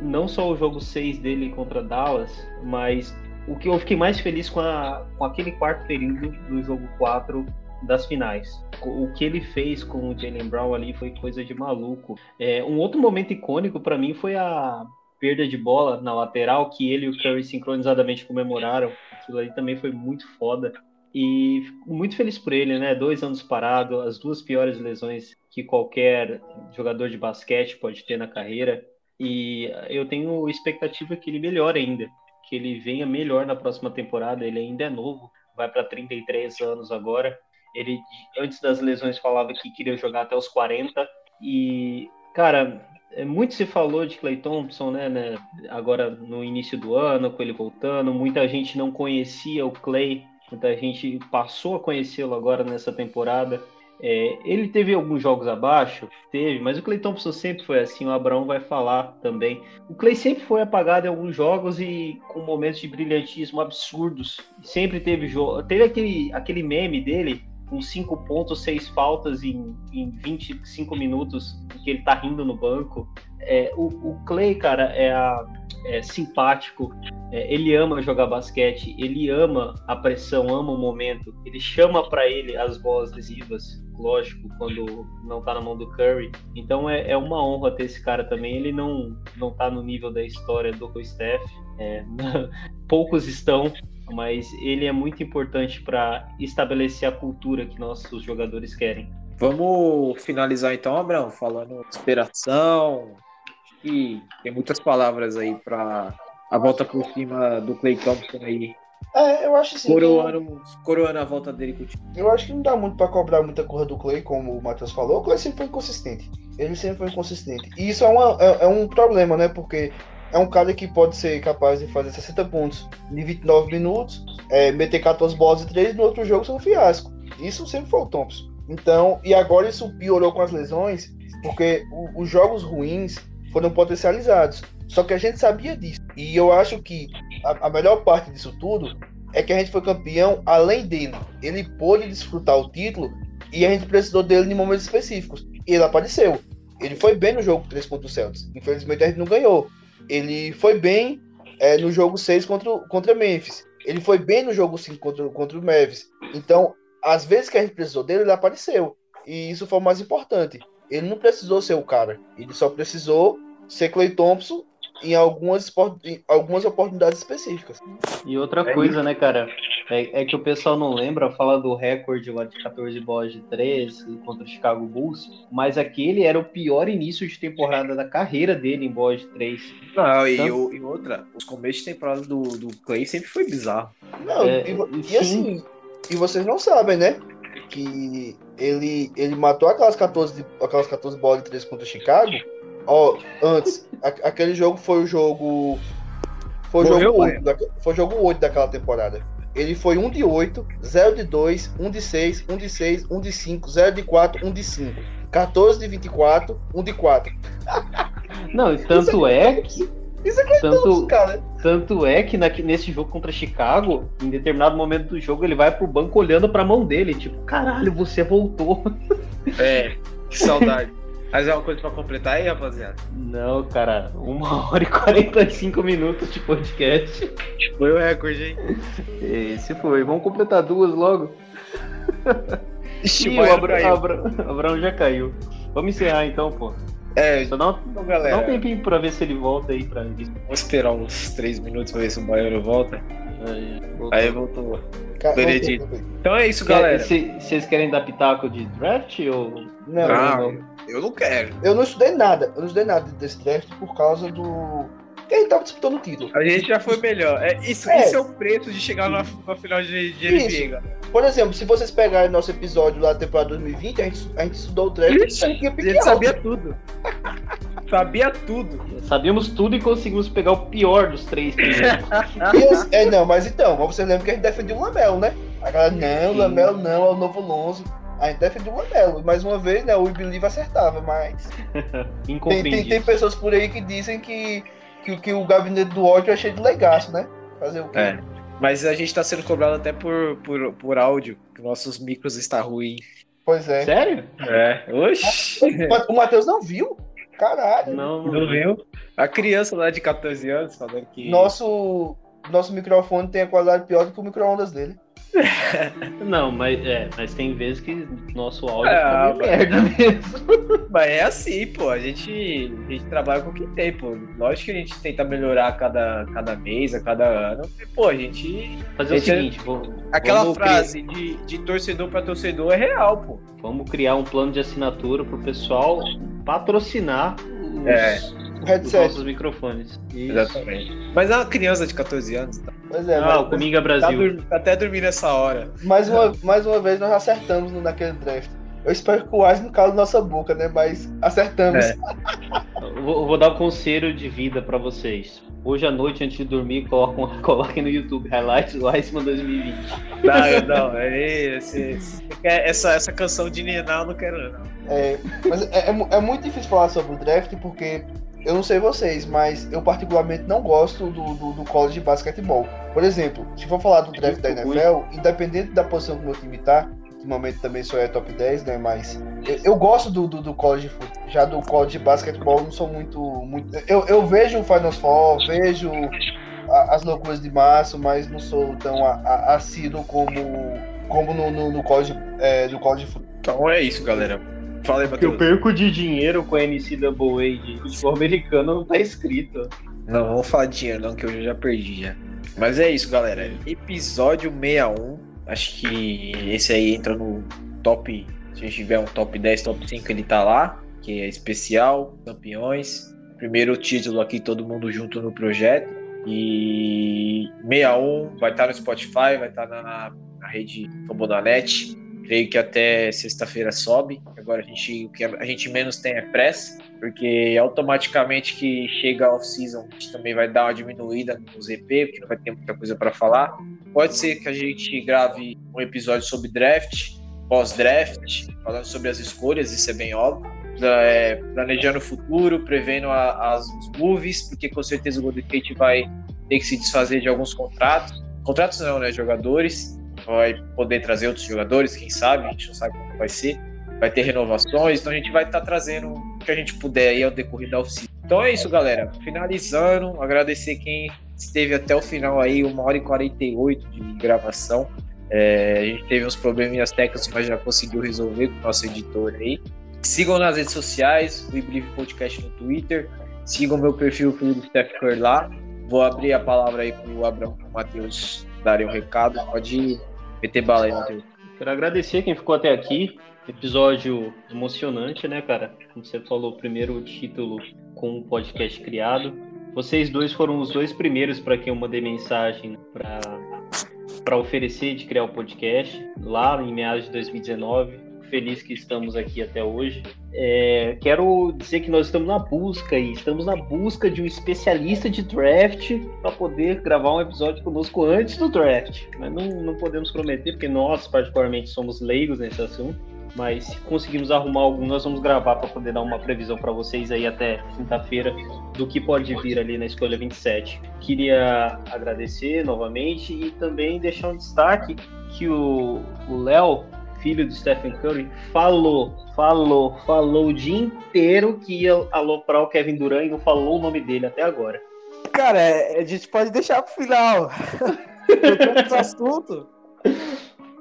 não só o jogo 6 dele contra Dallas, mas o que eu fiquei mais feliz com, a- com aquele quarto período do jogo 4 das finais. O que ele fez com o Jalen Brown ali foi coisa de maluco. É, um outro momento icônico pra mim foi a perda de bola na lateral que ele e o Curry sincronizadamente comemoraram. Aquilo ali também foi muito foda. E fico muito feliz por ele, né? Dois anos parado, as duas piores lesões que qualquer jogador de basquete pode ter na carreira. E eu tenho expectativa que ele melhore ainda, que ele venha melhor na próxima temporada. Ele ainda é novo, vai para 33 anos agora. Ele antes das lesões falava que queria jogar até os 40 e cara, é, muito se falou de Clay Thompson, né, né, Agora no início do ano, com ele voltando, muita gente não conhecia o Clay, muita gente passou a conhecê-lo agora nessa temporada. É, ele teve alguns jogos abaixo, teve, mas o Clay Thompson sempre foi assim. O Abraão vai falar também. O Clay sempre foi apagado em alguns jogos e com momentos de brilhantismo absurdos. Sempre teve jogo. Teve aquele, aquele meme dele com 5 pontos, 6 faltas em, em 25 minutos, que ele tá rindo no banco. É, o, o Clay, cara, é, a- é simpático, ele ama jogar basquete, ele ama a pressão, ama o momento, ele chama para ele as bolas decisivas, lógico, quando não tá na mão do Curry. Então é, é uma honra ter esse cara também. Ele não, não tá no nível da história do Steph, é, poucos estão, mas ele é muito importante para estabelecer a cultura que nossos jogadores querem. Vamos finalizar então, Abraão, falando inspiração. Que tem muitas palavras aí para a volta por cima do Clay Thompson aí, É, eu acho assim. que- coroando, coroando a volta dele com o time. Eu acho que não dá muito pra cobrar muita coisa do Clay, como o Matheus falou. O Clay sempre foi inconsistente. Ele sempre foi inconsistente. E isso é, uma- é- é um problema, né? Porque é um cara que pode ser capaz de fazer 60 pontos em 29 minutos, é, meter 14 bolas de 3 no outro jogo ser um fiasco. Isso sempre foi o Thompson. Então, e agora isso piorou com as lesões, porque o- os jogos ruins foram potencializados. Só que a gente sabia disso. E eu acho que a, a melhor parte disso tudo é que a gente foi campeão além dele. Ele pôde desfrutar o título e a gente precisou dele em momentos específicos. E ele apareceu. Ele foi bem no jogo 3 contra o Celtics. Infelizmente a gente não ganhou. Ele foi bem é, no jogo 6 contra, contra Memphis. Ele foi bem no jogo 5 contra, contra o Mavis. Então, às vezes que a gente precisou dele, ele apareceu. E isso foi o mais importante. Ele não precisou ser o cara. Ele só precisou ser Clay Thompson em algumas, em algumas oportunidades específicas. E outra É coisa, né, cara? É, é que o pessoal não lembra, fala do recorde lá de 14 bolas de 3 contra o Chicago Bulls, mas aquele era o pior início de temporada da carreira dele em bolas de 3. Não, e, Então- o- e outra, os começos de temporada do, do Clay sempre foi bizarro. Não, É, e, e sim. assim, e vocês não sabem, né? Que ele, ele matou aquelas 14, de- aquelas 14 bolas de 3 contra o Chicago. Ó, antes, a- aquele jogo foi o jogo. Foi o jogo, pai? 8 da, foi jogo 8 daquela temporada. Ele foi 1 de 8, 0 de 2, 1 de 6, 1 de 6, 1 de 5, 0 de 4, 1 de 5. 14 de 24, 1 de 4. Não, e tanto é, Isso é Clay tanto, cara. tanto é que na- nesse jogo contra Chicago, em determinado momento do jogo, ele vai pro banco olhando pra mão dele, tipo, caralho, você voltou. É, que saudade. Mas é uma coisa pra completar aí, rapaziada? Não, cara, uma hora e 45 minutos de podcast. Foi o recorde, hein? Esse foi. Vamos completar duas logo. Ixi, Ih, o Abra... Abra... Abraão já caiu. Vamos encerrar então, pô. É, Só dá um, então, dá um galera, tempinho pra ver se ele volta aí pra vamos esperar uns 3 minutos pra ver se o Baiano volta. Aí, Aí voltou. Ca- Benedito. voltei, voltei. Então é isso, galera. Cê- Vocês querem dar pitaco de draft ou. Não, Ah, não, não. Eu não quero. Eu não estudei nada. Eu não estudei nada desse draft por causa do. que ele tava disputando o título. A gente já foi melhor. É, isso, É. isso é o preço de chegar na, na final de, de. NBA. Por exemplo, se vocês pegarem nosso episódio lá da temporada 2020, a gente, a gente estudou o draft Ixi, e a gente A gente sabia tudo. sabia tudo. Sabíamos tudo e conseguimos pegar o pior dos três esse- é, não, mas então, mas você lembra que a gente defendia o Lamelo, né? A galera, não, o Sim. Lamelo não, é o novo Lonzo. A gente defendia o Lamelo. Mais uma vez, né, o We Believe acertava, mas tem, tem, tem pessoas por aí que dizem que, que, que o gabinete do ódio é cheio de legaço, né? Fazer o quê? É. Mas a gente tá sendo cobrado até por, por, por áudio, que nossos micros está ruim. Pois é. Sério? É. Oxi. O Matheus não viu? Caralho. Não, Não viu? A criança lá de 14 anos falando que. Nosso, nosso microfone tem a qualidade pior do que o micro-ondas dele. Não, mas, é, mas tem vezes que nosso áudio Ah, fica merda mesmo. Mas é assim, pô. A gente, a gente trabalha com o que tem, pô. Lógico que a gente tenta melhorar a cada, cada mês, a cada ano. E, pô, a gente. Fazer o Gente, seguinte, vamos, Aquela vamos frase de, de torcedor pra torcedor é real, pô. vamos criar um plano de assinatura pro pessoal patrocinar os, É. O os headset. nossos microfones. Isso. Exatamente. Mas é uma criança de 14 anos, tá, Pois é, Ah, o Comiga tá, Brasil. tá até dormindo essa hora. mais, uma, mais uma vez nós acertamos no- naquele draft. Eu espero que o Wise não cale nossa boca, né? Mas acertamos. É. Eu Vou, vou dar um conselho de vida pra vocês. Hoje à noite, antes de dormir, coloquem, coloquem no YouTube Highlights do Iceman 2020. Não, não, é, esse, esse- essa, essa canção de Ninar eu não quero, não. É, mas é, é é muito difícil falar sobre o draft porque eu não sei vocês, mas eu particularmente não gosto do, do, do college de basquetebol. Por exemplo, se for falar do draft da NFL, independente da posição que o meu time tá, ultimamente também só é top 10, né? Mas eu, eu gosto do, do, do college de futebol. Já do college de basquetebol, eu não sou muito. muito eu, eu vejo o Final Four, vejo a- as loucuras de março, mas não sou tão a- a- assíduo como, como no, no, no college, é, do college de futebol. Então é isso, galera. Fala aí, O que eu Matheus. perco de dinheiro com a NCAA de futebol americano não tá escrito. Não, vamos falar de dinheiro, não, que eu já perdi já. Mas é isso, galera. Episódio 61. Acho que esse aí entra no top. Se a gente tiver um top 10, top 5, ele tá lá. Que é especial, campeões. Primeiro título aqui, todo mundo junto no projeto. E 61 vai estar no Spotify, vai estar na, na rede Fambonanet. Creio que até sexta-feira sobe. Agora a gente, o que a gente menos tem é pressa porque automaticamente que chega a off-season, a gente também vai dar uma diminuída no ZP, porque não vai ter muita coisa para falar. Pode ser que a gente grave um episódio sobre draft, pós-draft, falando sobre as escolhas, isso é bem óbvio. É, planejando o futuro, prevendo a- as, moves, porque com certeza o Golden State vai ter que se desfazer de alguns contratos. Contratos não, né? Jogadores. Vai poder trazer outros jogadores, quem sabe, a gente não sabe como vai ser vai ter renovações, então a gente vai estar trazendo o que a gente puder aí ao decorrer da oficina. Então é isso, galera. Finalizando, agradecer quem esteve até o final aí, uma hora e 48 de gravação. É, a gente teve uns probleminhas técnicos, mas já conseguiu resolver com o nosso editor aí. Sigam nas redes sociais, o Iblive Podcast no Twitter. Sigam meu perfil Steph Curry lá. Vou abrir a palavra aí pro Abraão e pro Matheus darem um recado. Pode meter bala aí, Matheus. Quero agradecer quem ficou até aqui. Episódio emocionante, né, cara? Como você falou, primeiro título com um podcast criado. Vocês dois foram os dois primeiros para quem eu mandei mensagem para para oferecer de criar o podcast lá em meados de 2019. Feliz que estamos aqui até hoje. É, quero dizer que nós estamos na busca e estamos na busca de um especialista de draft para poder gravar um episódio conosco antes do draft. Mas não, não podemos prometer, porque nós, particularmente, somos leigos nesse assunto. Mas se conseguimos arrumar algum, nós vamos gravar para poder dar uma previsão para vocês aí até quinta-feira do que pode vir ali na escolha 27. Queria agradecer novamente e também deixar um destaque que o Léo filho do Stephen Curry, falou, falou, falou o dia inteiro que ia aloprar o Kevin Durant e não falou o nome dele até agora. Cara, é, a gente pode deixar pro final. Trocamos assunto.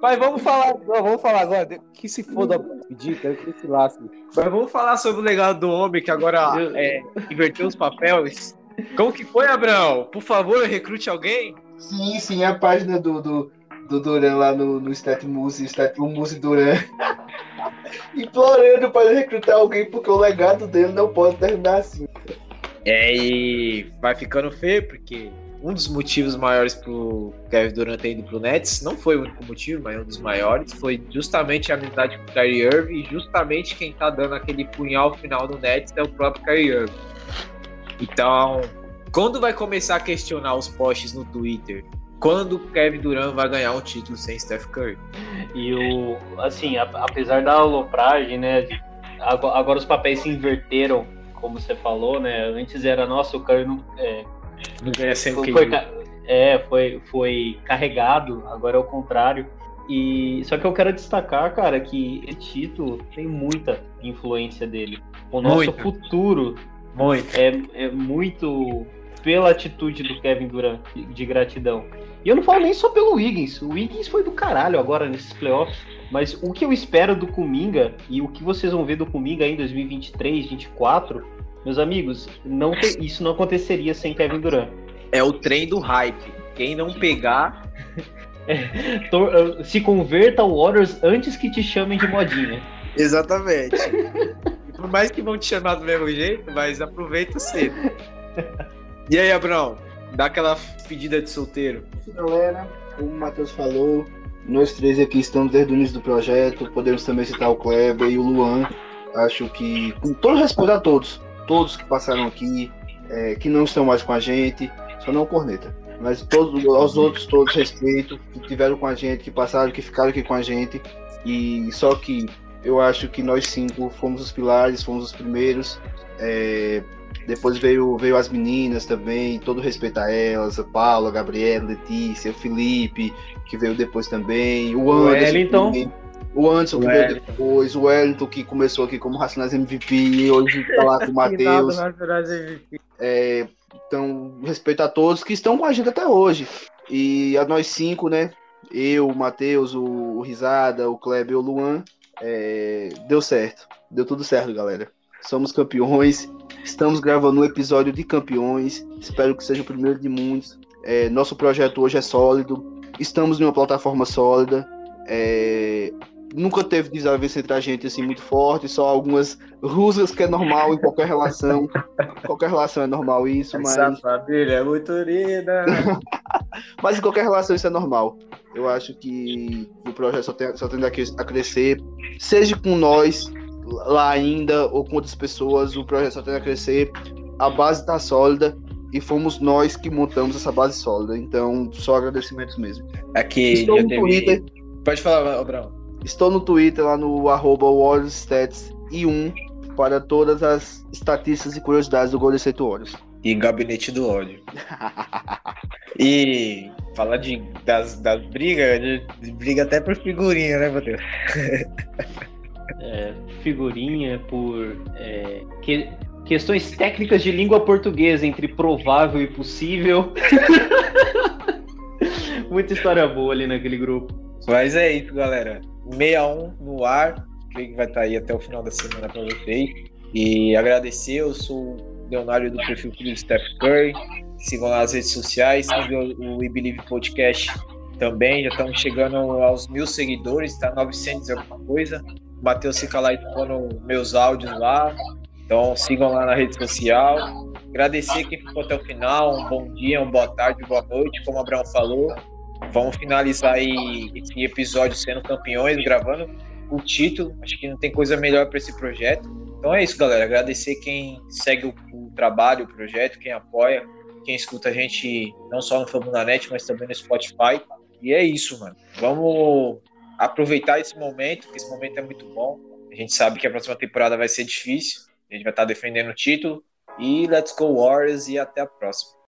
Mas vamos falar, não, vamos falar agora. Que se foda pedir, quero que se lasque. Mas vamos falar sobre o legado do homem que agora é, inverteu os papéis. Como que foi, Abraão? Por favor, recrute alguém. Sim, sim, a página do, do, do Duran lá no, no StatMuse, StatMuse Duran. Implorando para recrutar alguém, porque o legado dele não pode terminar assim. É, e vai ficando feio, porque um dos motivos maiores pro Kevin Durant ter ido pro Nets, não foi o único motivo, mas um dos maiores, foi justamente a amizade com o Kyrie Irving, e justamente quem tá dando aquele punhal final no Nets é o próprio Kyrie Irving. Então, quando vai começar a questionar os posts no Twitter? Quando o Kevin Durant vai ganhar um título sem Steph Curry? E o, assim, a- apesar da alopragem, né, de- agora, agora os papéis se inverteram, como você falou, né, antes era, nossa, o Curry não, é, Não ganha sem o foi, foi é, foi, foi carregado, agora é o contrário. E só que eu quero destacar, cara, que esse título tem muita influência dele. O nosso Muita. futuro Muito. é, é muito pela atitude do Kevin Durant de, gratidão. E eu não falo nem só pelo Wiggins. O Wiggins foi do caralho agora nesses playoffs. Mas o que eu espero do Kuminga e o que vocês vão ver do Kuminga em 2023, 2024, meus amigos, não te- isso não aconteceria sem Kevin Durant. É o trem do hype. Quem não pegar, uh, Se converta ao Warriors antes que te chamem de modinha. Exatamente. Por mais que vão te chamar do mesmo jeito, mas aproveita cedo. E aí, Abrão? Dá aquela pedida de solteiro. Galera, como o Matheus falou, nós três aqui estamos desde o início do projeto. Podemos também citar o Kleber e o Luan. Acho que, com todo respeito a todos, todos que passaram aqui, é, que não estão mais com a gente, só não corneta. Mas todos, aos outros, todos respeito, que tiveram com a gente, que passaram, que ficaram aqui com a gente. E só que eu acho que nós cinco fomos os pilares, fomos os primeiros. É, depois veio, veio as meninas também, todo respeito a elas, a Paula, a Gabriela, Letícia, o Felipe, que veio depois também, o Anderson, Wellington. também, o Anderson que veio depois, o Wellington que começou aqui como Racionais MVP hoje tá lá com o Matheus. É, então, respeito a todos que estão com a gente até hoje. E a nós cinco, né? Eu, o Matheus, o, o Risada, o Kleber e o Luan. é, deu certo. Deu tudo certo, galera. Somos campeões. Estamos gravando um episódio de campeões. Espero que seja o primeiro de muitos. É, nosso projeto hoje é sólido. Estamos em uma plataforma sólida. É, nunca teve desavença entre a gente assim muito forte, só algumas rusgas que é normal em qualquer relação. qualquer relação é normal isso, mas, Essa família é muito unida. mas em qualquer relação isso é normal. Eu acho que o projeto só, tem, só tende a crescer, seja com nós lá ainda ou com outras pessoas, o projeto só tende a crescer. A base está sólida e fomos nós que montamos essa base sólida. Então, só agradecimentos mesmo. Aqui Estou no teve- Twitter, Pode falar, Abrão. Estou no Twitter lá no arroba e 1 para todas as estatísticas e curiosidades do Golden State Warriors. E Gabinete do Ódio. e falar de, das, das brigas, de, de briga até por figurinha, né, Matheus? É, figurinha por é, que- questões técnicas de língua portuguesa entre provável e possível. Muita história boa ali naquele grupo. Mas é isso, galera. 61 no ar. Que vai estar aí até o final da semana para vocês. E agradecer, eu sou o Leonardo do perfil do Steph Curry. Sigam lá nas redes sociais, sigam o We Believe Podcast também. Já estamos chegando aos mil seguidores, está 900 e alguma coisa. Matheus fica lá expondo meus áudios lá. Então sigam lá na rede social. Agradecer quem ficou até o final. Um bom dia, uma boa tarde, boa noite, como o Abraão falou. Vamos finalizar aí esse episódio sendo campeões, gravando o título. Acho que não tem coisa melhor para esse projeto. Então é isso, galera. Agradecer quem segue o, o trabalho, o projeto, quem apoia, quem escuta a gente não só no Fabunanet, mas também no Spotify. E é isso, mano. Vamos aproveitar esse momento, que esse momento é muito bom. A gente sabe que a próxima temporada vai ser difícil. A gente vai estar defendendo o título. E let's go Warriors e até a próxima.